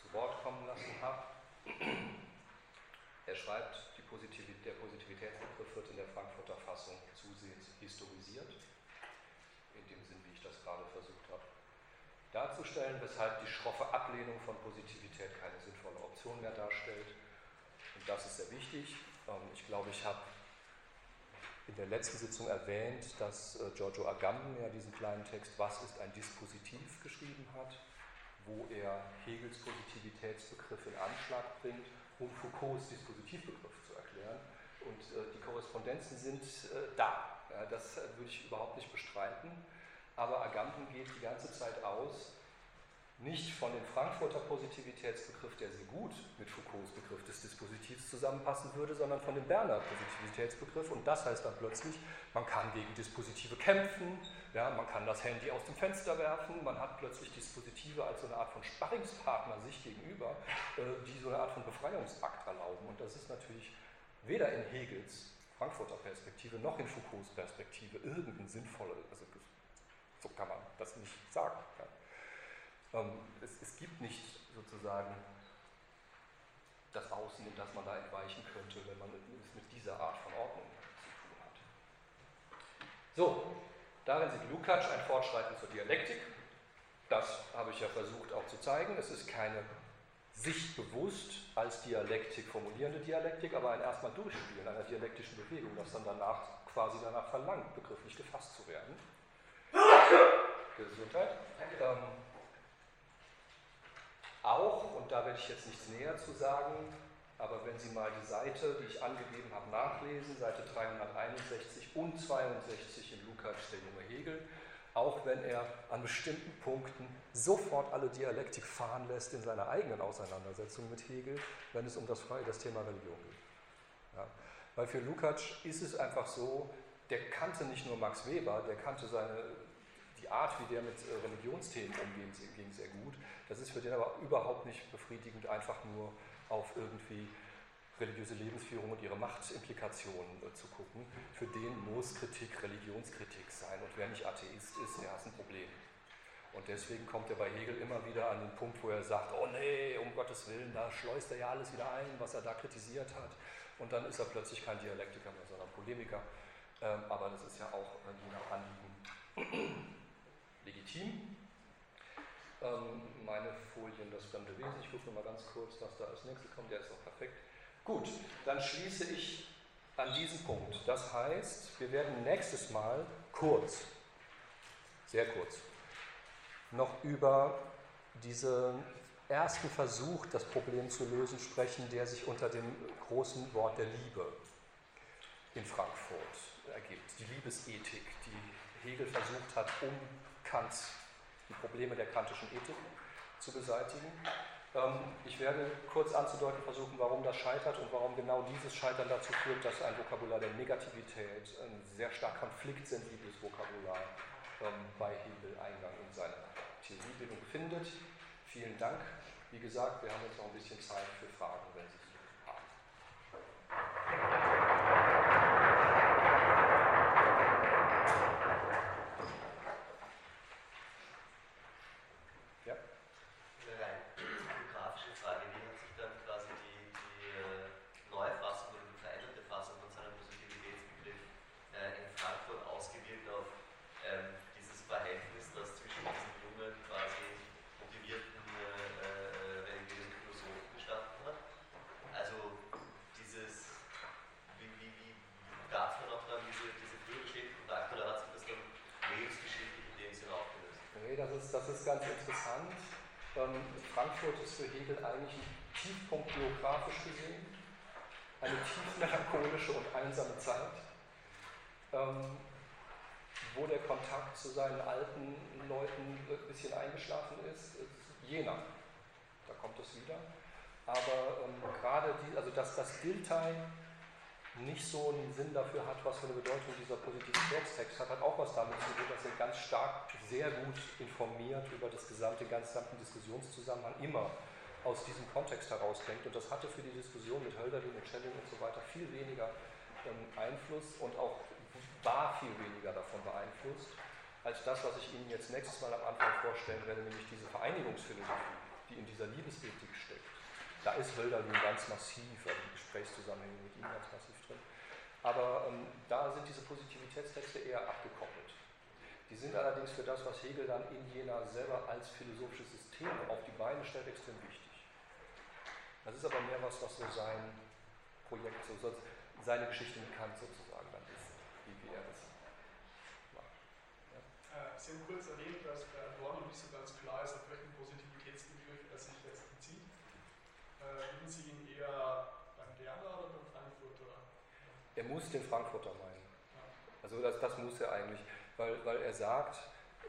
zu Wort kommen lassen habe. Er schreibt, Positivität, der Positivitätsbegriff wird in der Frankfurter Fassung zusehends historisiert, in dem Sinn, wie ich das gerade versucht habe darzustellen, weshalb die schroffe Ablehnung von Positivität keine sinnvolle Option mehr darstellt. Und das ist sehr wichtig. Ähm, ich glaube, ich habe in der letzten Sitzung erwähnt, dass äh, Giorgio Agamben ja diesen kleinen Text Was ist ein Dispositiv geschrieben hat, wo er Hegels Positivitätsbegriff in Anschlag bringt, um Foucaults Dispositivbegriff zu erklären. Und äh, die Korrespondenzen sind äh, da. das würde ich überhaupt nicht bestreiten. Aber Agamben geht die ganze Zeit aus nicht von dem Frankfurter Positivitätsbegriff, der sehr gut mit Foucaults Begriff des Dispositivs zusammenpassen würde, sondern von dem Berner Positivitätsbegriff. Und das heißt dann plötzlich, man kann gegen Dispositive kämpfen, ja, man kann das Handy aus dem Fenster werfen, man hat plötzlich Dispositive als so eine Art von Sparringspartner sich gegenüber, äh, die so eine Art von Befreiungsakt erlauben. Und das ist natürlich weder in Hegels Frankfurter Perspektive noch in Foucaults Perspektive irgendein sinnvoller, also so kann man das nicht sagen. Ja. Ähm, es, es, gibt nicht sozusagen das Außen, in das man da entweichen könnte, wenn man es mit dieser Art von Ordnung zu tun hat. So, darin sieht Lukács ein Fortschreiten zur Dialektik. Das habe ich ja versucht auch zu zeigen. Es ist keine sich bewusst als Dialektik formulierende Dialektik, aber ein erstmal Durchspielen einer dialektischen Bewegung, das dann danach quasi danach verlangt, begrifflich gefasst zu werden. Gesundheit. Ähm, auch, und da werde ich jetzt nichts näher zu sagen, aber wenn Sie mal die Seite, die ich angegeben habe, nachlesen, Seite 361 und 62 in Lukács Der junge Hegel, auch wenn er an bestimmten Punkten sofort alle Dialektik fahren lässt in seiner eigenen Auseinandersetzung mit Hegel, wenn es um das, das Thema Religion geht. Ja. Weil für Lukács ist es einfach so, der kannte nicht nur Max Weber, der kannte seine Art, wie der mit äh, Religionsthemen umging, ging sehr gut. Das ist für den aber überhaupt nicht befriedigend, einfach nur auf irgendwie religiöse Lebensführung und ihre Machtimplikationen äh, zu gucken. Für den muss Kritik Religionskritik sein. Und wer nicht Atheist ist, der hat ein Problem. Und deswegen kommt er bei Hegel immer wieder an den Punkt, wo er sagt, oh nee, um Gottes Willen, da schleust er ja alles wieder ein, was er da kritisiert hat. Und dann ist er plötzlich kein Dialektiker mehr, sondern Polemiker. Ähm, aber das ist ja auch äh, je nach Anliegen legitim. Ähm, meine Folien, das fremde Wesen, ich gucke mal ganz kurz, was da als nächstes kommt, der ist auch perfekt. Gut, dann schließe ich an diesem Punkt. Das heißt, wir werden nächstes Mal kurz, sehr kurz, noch über diesen ersten Versuch, das Problem zu lösen, sprechen, der sich unter dem großen Wort der Liebe in Frankfurt ergibt. Die Liebesethik, die Hegel versucht hat, um Kant die Probleme der kantischen Ethik zu beseitigen. Ähm, ich werde kurz anzudeuten versuchen, warum das scheitert und warum genau dieses Scheitern dazu führt, dass ein Vokabular der Negativität, ein sehr stark konfliktsensibles Vokabular ähm, bei Hegel Eingang in seine Theoriebildung findet. Vielen Dank. Wie gesagt, wir haben jetzt noch ein bisschen Zeit für Fragen, wenn Sie sie haben. Ist ganz interessant. Ähm, Frankfurt ist für Hegel eigentlich ein Tiefpunkt geografisch gesehen, eine tief melancholische und einsame Zeit, ähm, wo der Kontakt zu seinen alten Leuten ein bisschen eingeschlafen ist. Jena, da kommt es wieder. Aber ähm, gerade die, also dass das Giltai nicht so einen Sinn dafür hat, was für eine Bedeutung dieser Positivitätstext hat, hat auch was damit zu tun, dass er ganz stark, sehr gut informiert über das gesamte, gesamten Diskussionszusammenhang immer aus diesem Kontext herausdenkt. Und das hatte für die Diskussion mit Hölderlin und Schelling und so weiter viel weniger ähm, Einfluss und auch war viel weniger davon beeinflusst, als das, was ich Ihnen jetzt nächstes Mal am Anfang vorstellen werde, nämlich diese Vereinigungsphilosophie, die in dieser Liebesethik steckt. Da ist Hölderlin ganz massiv, also die Gesprächszusammenhänge mit ihm ganz massiv aber ähm, da sind diese Positivitätstexte eher abgekoppelt. Die sind allerdings für das, was Hegel dann in Jena selber als philosophisches System auf die Beine stellt, extrem wichtig. Das ist aber mehr was, was so sein Projekt, so seine Geschichte mit Kant sozusagen dann ist, wie, er das macht. Ja? Äh, Sie haben kurz erwähnt, dass bei Adorno nicht so ganz klar ist, auf welchen Positivitätsbegriff er sich jetzt bezieht. Äh, würden Sie ihn eher beim Werner oder beim Frankfurter? Er muss den Frankfurter meinen. Also das, das muss er eigentlich weil, weil er sagt,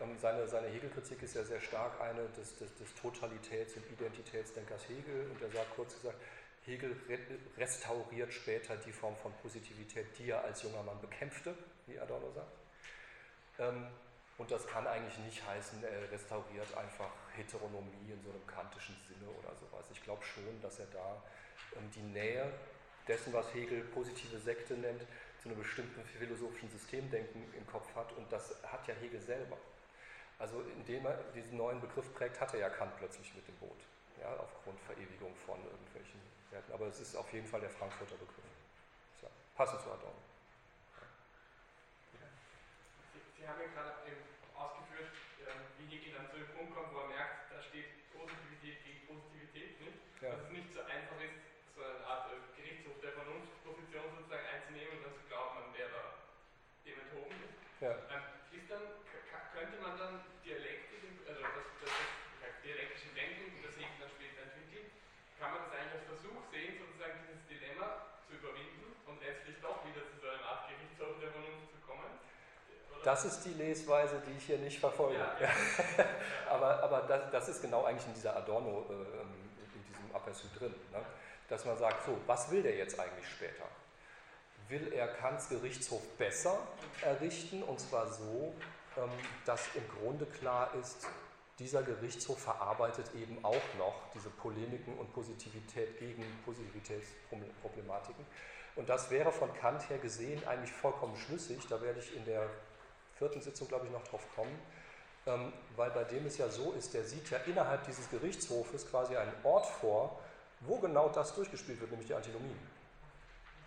ähm, seine, seine Hegelkritik ist ja sehr stark eine des, des, des Totalitäts- und Identitätsdenkers Hegel und er sagt kurz gesagt, Hegel restauriert später die Form von Positivität, die er als junger Mann bekämpfte, wie Adorno sagt. Und das kann eigentlich nicht heißen, er restauriert einfach Heteronomie in so einem kantischen Sinne oder sowas. Ich glaube schon, dass er da ähm, die Nähe dessen, was Hegel positive Sekte nennt, zu einem bestimmten philosophischen Systemdenken im Kopf hat und das hat ja Hegel selber. Also indem er diesen neuen Begriff prägt, hat er ja Kant plötzlich mit dem Boot, ja, aufgrund Verewigung von irgendwelchen Werten. Aber es ist auf jeden Fall der Frankfurter Begriff. So, passend zu Adorno. Sie, haben ja gerade ausgeführt, ähm, wie Hegel dann zu dem Punkt kommt, wo er merkt, da steht Positivität gegen Positivität nicht. Ja. Dass es nicht so einfach ist, so eine Art äh, Gerichtshof der Vernunftposition sozusagen einzunehmen und dann zu glaubt man, der da dem enthoben ist. Ja. Ähm, ist dann, könnte man dann Dialektik, also das, das, das dialektische Denken, das Hegel dann später entwickelt, kann man das eigentlich als Versuch sehen, sozusagen dieses Dilemma zu überwinden und letztlich doch wieder zu so einer Art Gerichtshof der Vernunft zu kommen? Oder? Das ist die Lesweise, die ich hier nicht verfolge. Ja, ja. aber aber das, das, ist genau eigentlich in dieser Adorno, äh, in diesem Aperçu drin. Ne? Dass man sagt, so, was will der jetzt eigentlich später? will er Kants Gerichtshof besser errichten, und zwar so, ähm, dass im Grunde klar ist, dieser Gerichtshof verarbeitet eben auch noch diese Polemiken und Positivität gegen Positivitätsproblematiken. Und das wäre von Kant her gesehen eigentlich vollkommen schlüssig. Da werde ich in der vierten Sitzung, glaube ich, noch drauf kommen. Ähm, weil bei dem es ja so ist, der sieht ja innerhalb dieses Gerichtshofes quasi einen Ort vor, wo genau das durchgespielt wird, nämlich die Antinomien.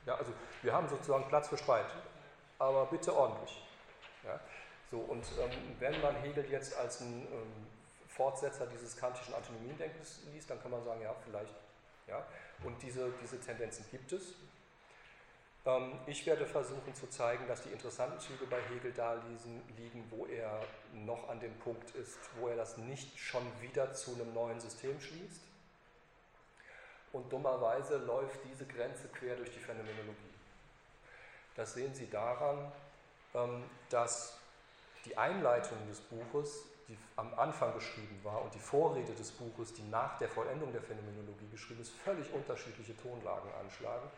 Ja, also wir haben sozusagen Platz für Streit, aber bitte ordentlich. Ja, so, und ähm, wenn man Hegel jetzt als ein ähm, Fortsetzer dieses kantischen Antinomiendenkens liest, dann kann man sagen, ja, vielleicht. Ja, und diese, diese Tendenzen gibt es. Ähm, ich werde versuchen zu zeigen, dass die interessanten Züge bei Hegel da liegen, wo er noch an dem Punkt ist, wo er das nicht schon wieder zu einem neuen System schließt und dummerweise läuft diese Grenze quer durch die Phänomenologie. Das sehen Sie daran, ähm, dass die Einleitung des Buches, die am Anfang geschrieben war, und die Vorrede des Buches, die nach der Vollendung der Phänomenologie geschrieben ist, völlig unterschiedliche Tonlagen anschlagen.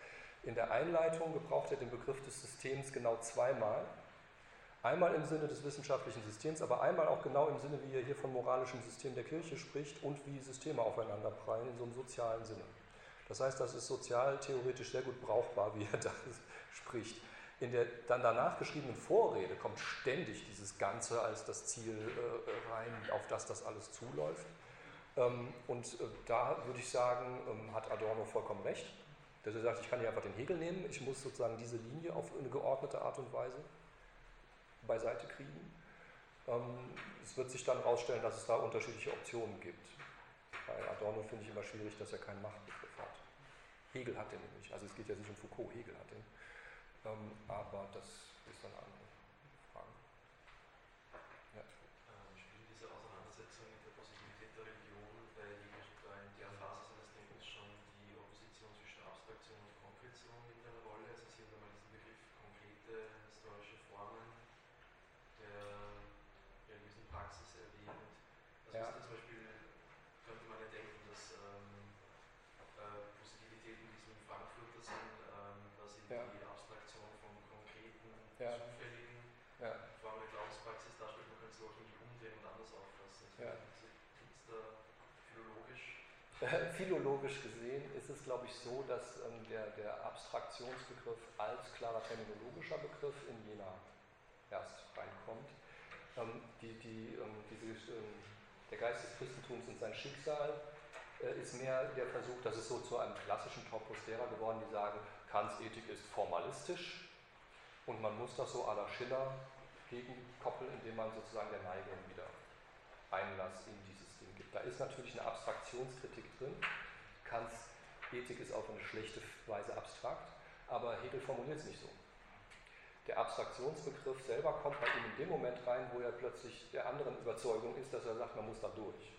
In der Einleitung gebraucht er den Begriff des Systems genau zweimal. Einmal im Sinne des wissenschaftlichen Systems, aber einmal auch genau im Sinne, wie er hier vom moralischen System der Kirche spricht und wie Systeme aufeinanderprallen in so einem sozialen Sinne. Das heißt, das ist sozialtheoretisch sehr gut brauchbar, wie er da spricht. In der dann danach geschriebenen Vorrede kommt ständig dieses Ganze als das Ziel äh, rein, auf das das alles zuläuft. Ähm, und äh, da würde ich sagen, ähm, hat Adorno vollkommen recht, dass er sagt, ich kann hier einfach den Hegel nehmen, ich muss sozusagen diese Linie auf eine geordnete Art und Weise beiseite kriegen. Ähm, es wird sich dann herausstellen, dass es da unterschiedliche Optionen gibt. Bei Adorno finde ich immer schwierig, dass er keinen Machtbegriff hat. Hegel hat den nämlich, also es geht ja nicht um Foucault, Hegel hat den. Ähm, aber das ist dann eine andere Frage. Ja. Ähm, spielt diese Auseinandersetzung mit der Positivität der Religion bei Hegel bei der Phase seines Denkens schon die Opposition zwischen Abstraktion und Konkretion in eine Rolle? Also Sie haben einmal diesen Begriff konkrete historische Formen der religiösen Praxis erwähnt. Also ja. ist zum Beispiel ja. die Abstraktion von konkreten, ja. zufälligen ja. Formen der Glaubenspraxis darstellt, man könnte es auch irgendwie umdrehen und anders auffassen. Ja. Philologisch gesehen ist es, glaube ich, so, dass ähm, der, der Abstraktionsbegriff als klarer terminologischer Begriff in Jena erst reinkommt. Ähm, die, die, ähm, diese, ähm, der Geist des Christentums und sein Schicksal äh, ist mehr der Versuch, das ist so zu einem klassischen Topos derer geworden, die sagen, Kants Ethik ist formalistisch und man muss das so à la Schiller gegenkoppeln, indem man sozusagen der Neigung wieder Einlass in dieses Ding gibt. Da ist natürlich eine Abstraktionskritik drin. Kants Ethik ist auf eine schlechte Weise abstrakt, aber Hegel formuliert es nicht so. Der Abstraktionsbegriff selber kommt bei ihm in dem Moment rein, wo er plötzlich der anderen Überzeugung ist, dass er sagt, man muss da durch.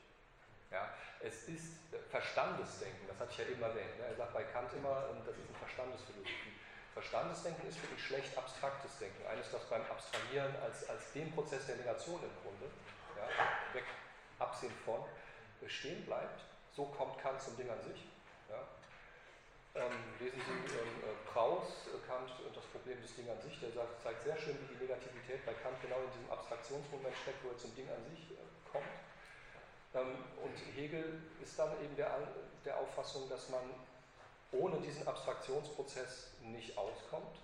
Ja, es ist Verstandesdenken, das hatte ich ja eben erwähnt. Ne? Er sagt bei Kant immer, ähm, das ist eine Verstandesphilosophie. Verstandesdenken ist für ihn schlecht abstraktes Denken. Eines, das beim Abstrahieren als, als dem Prozess der Negation im Grunde, ja, weg, absehen von, stehen bleibt. So kommt Kant zum Ding an sich. Ja. Ähm, lesen Sie ähm, äh, Kraus, äh, Kant und das Problem des Ding an sich, der sagt, zeigt sehr schön, wie die Negativität bei Kant genau in diesem Abstraktionsmoment steckt, wo er zum Ding an sich äh, kommt. Ähm, und Hegel ist dann eben der, der Auffassung, dass man ohne diesen Abstraktionsprozess nicht auskommt.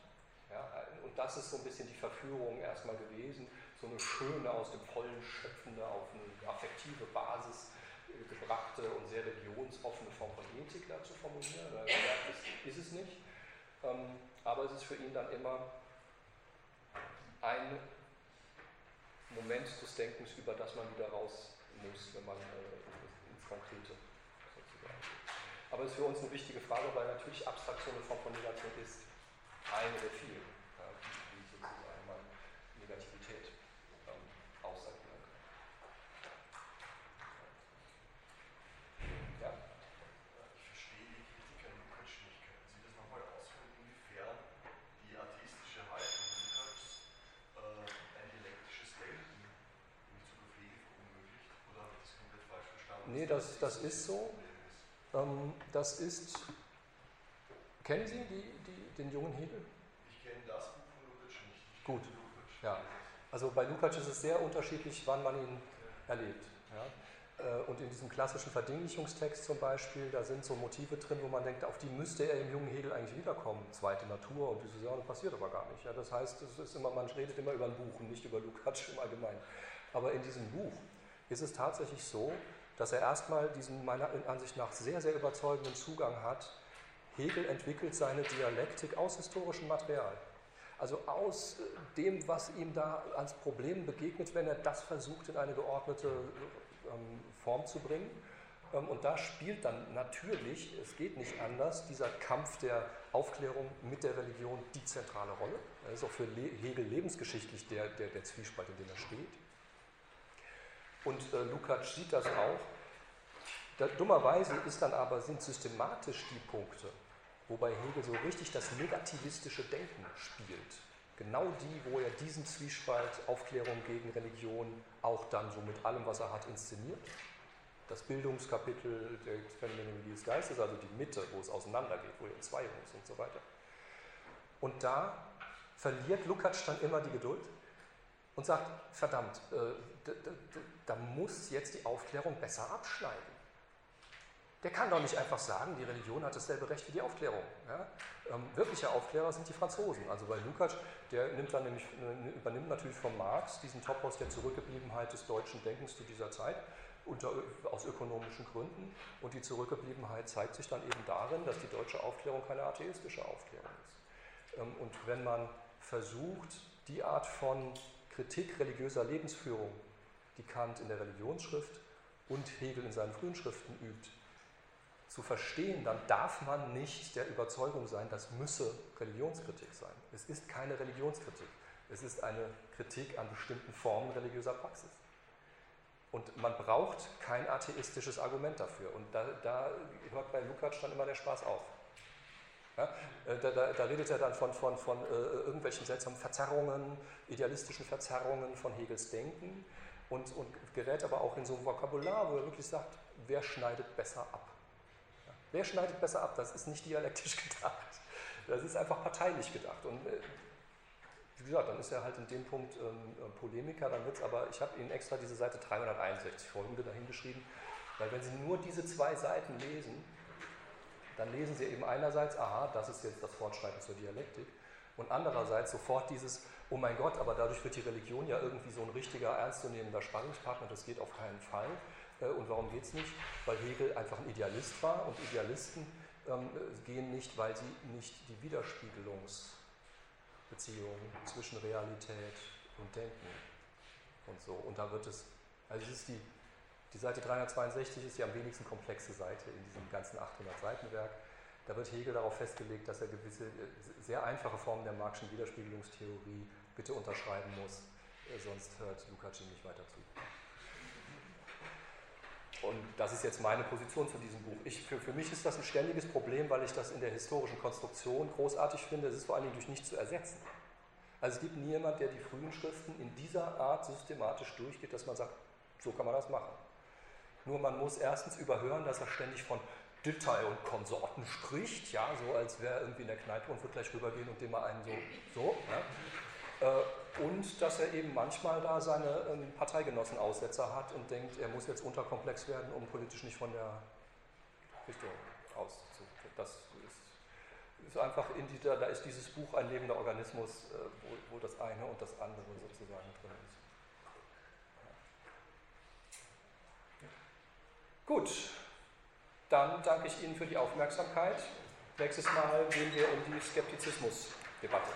Ja, und das ist so ein bisschen die Verführung erstmal gewesen, so eine schöne, aus dem Vollen schöpfende, auf eine affektive Basis gebrachte und sehr religionsoffene Form von Ethik da zu formulieren. Er merkt, das ist es nicht. Ähm, aber es ist für ihn dann immer ein Moment des Denkens, über das man wieder raus muss, wenn man äh, ins Konkrete sozusagen Aber es ist für uns eine wichtige Frage, weil natürlich Abstraktion eine Form von Negation ist. Eine der vielen. Ist so. Ähm, das ist. Kennen Sie die, die, den jungen Hegel? Ich kenne das Buch von Lukács nicht. Gut. Ja. Also bei Lukács ist es sehr unterschiedlich, wann man ihn erlebt. Ja. Äh, und in diesem klassischen Verdinglichungstext zum Beispiel, da sind so Motive drin, wo man denkt, auf die müsste er im jungen Hegel eigentlich wiederkommen. Zweite Natur und diese Sachen passiert aber gar nicht. Ja. Das heißt, es ist immer, man redet immer über ein Buch und nicht über Lukács im Allgemeinen. Aber in diesem Buch ist es tatsächlich so, dass er erstmal diesen meiner Ansicht nach sehr, sehr überzeugenden Zugang hat. Hegel entwickelt seine Dialektik aus historischem Material. Also aus äh, dem, was ihm da als Problem begegnet, wenn er das versucht, in eine geordnete ähm, Form zu bringen. Ähm, und da spielt dann natürlich, es geht nicht anders, dieser Kampf der Aufklärung mit der Religion die zentrale Rolle. Das ist auch für Hegel lebensgeschichtlich der, der, der Zwiespalt, in dem er steht. Und äh, Lukács sieht das auch. Da, dummerweise ist dann aber, sind systematisch die Punkte, wobei Hegel so richtig das negativistische Denken spielt. Genau die, wo er diesen Zwiespalt Aufklärung gegen Religion auch dann so mit allem, was er hat, inszeniert. Das Bildungskapitel der Phänomenologie des Geistes, also die Mitte, wo es auseinandergeht, wo er Entzweiung ist und so weiter. Und da verliert Lukács dann immer die Geduld und sagt, verdammt, äh, da muss jetzt die Aufklärung besser abschneiden. Der kann doch nicht einfach sagen, die Religion hat dasselbe Recht wie die Aufklärung. Ja? Ähm, wirkliche Aufklärer sind die Franzosen. Also bei Lukács, der nimmt dann nämlich, äh, übernimmt natürlich von Marx diesen Topos der Zurückgebliebenheit des deutschen Denkens zu dieser Zeit unter, aus ökonomischen Gründen. Und die Zurückgebliebenheit zeigt sich dann eben darin, dass die deutsche Aufklärung keine atheistische Aufklärung ist. Ähm, und wenn man versucht, die Art von Kritik religiöser Lebensführung, die Kant in der Religionsschrift und Hegel in seinen frühen Schriften übt, zu verstehen, dann darf man nicht der Überzeugung sein, das müsse Religionskritik sein. Es ist keine Religionskritik. Es ist eine Kritik an bestimmten Formen religiöser Praxis. Und man braucht kein atheistisches Argument dafür. Und da, da hört bei Lukács dann immer der Spaß auf. Ja, äh, da, da, da, redet er dann von, von, von äh, irgendwelchen seltsamen Verzerrungen, idealistischen Verzerrungen von Hegels Denken und, und gerät aber auch in so ein Vokabular, wo er wirklich sagt, wer schneidet besser ab? Ja, wer schneidet besser ab? Das ist nicht dialektisch gedacht. Das ist einfach parteilich gedacht. Und äh, wie gesagt, dann ist er halt in dem Punkt ähm, äh, Polemiker, dann wird es aber, ich habe Ihnen extra diese Seite 361 folgende dahingeschrieben, weil wenn Sie nur diese zwei Seiten lesen, dann lesen Sie eben einerseits, aha, das ist jetzt das Fortschreiten zur Dialektik, und andererseits sofort dieses, oh mein Gott, aber dadurch wird die Religion ja irgendwie so ein richtiger, ernstzunehmender Spannungspartner, das geht auf keinen Fall. Äh, und warum geht es nicht? Weil Hegel einfach ein Idealist war und Idealisten ähm, gehen nicht, weil sie nicht die Widerspiegelungsbeziehung zwischen Realität und denken und so. Und da wird es, also es ist die, die Seite 362 ist die am wenigsten komplexe Seite in diesem ganzen 800 Seiten Werk. Da wird Hegel darauf festgelegt, dass er gewisse sehr einfache Formen der Marxischen Widerspiegelungstheorie bitte unterschreiben muss, äh, sonst hört Lukács nicht weiter zu. Und das ist jetzt meine Position zu diesem Buch. Ich, für, für mich ist das ein ständiges Problem, weil ich das in der historischen Konstruktion großartig finde. Es ist vor allen Dingen durch nichts zu ersetzen. Also es gibt niemand, der die frühen Schriften in dieser Art systematisch durchgeht, dass man sagt, so kann man das machen. Nur man muss erstens überhören, dass er ständig von Detail und Konsorten spricht, ja, so als wäre irgendwie in der Kneipe und wird gleich rübergehen und dem mal einen so, so. Ja. Äh, und dass er eben manchmal da seine ähm, Parteigenossen-Aussetzer hat und denkt, er muss jetzt unterkomplex werden, um politisch nicht von der Richtung auszu. Das ist, ist einfach, in die, da ist dieses Buch ein lebender Organismus, äh, wo, wo das eine und das andere sozusagen drin ist. Gut, dann danke ich Ihnen für die Aufmerksamkeit. Nächstes Mal gehen wir um die Skeptizismusdebatte.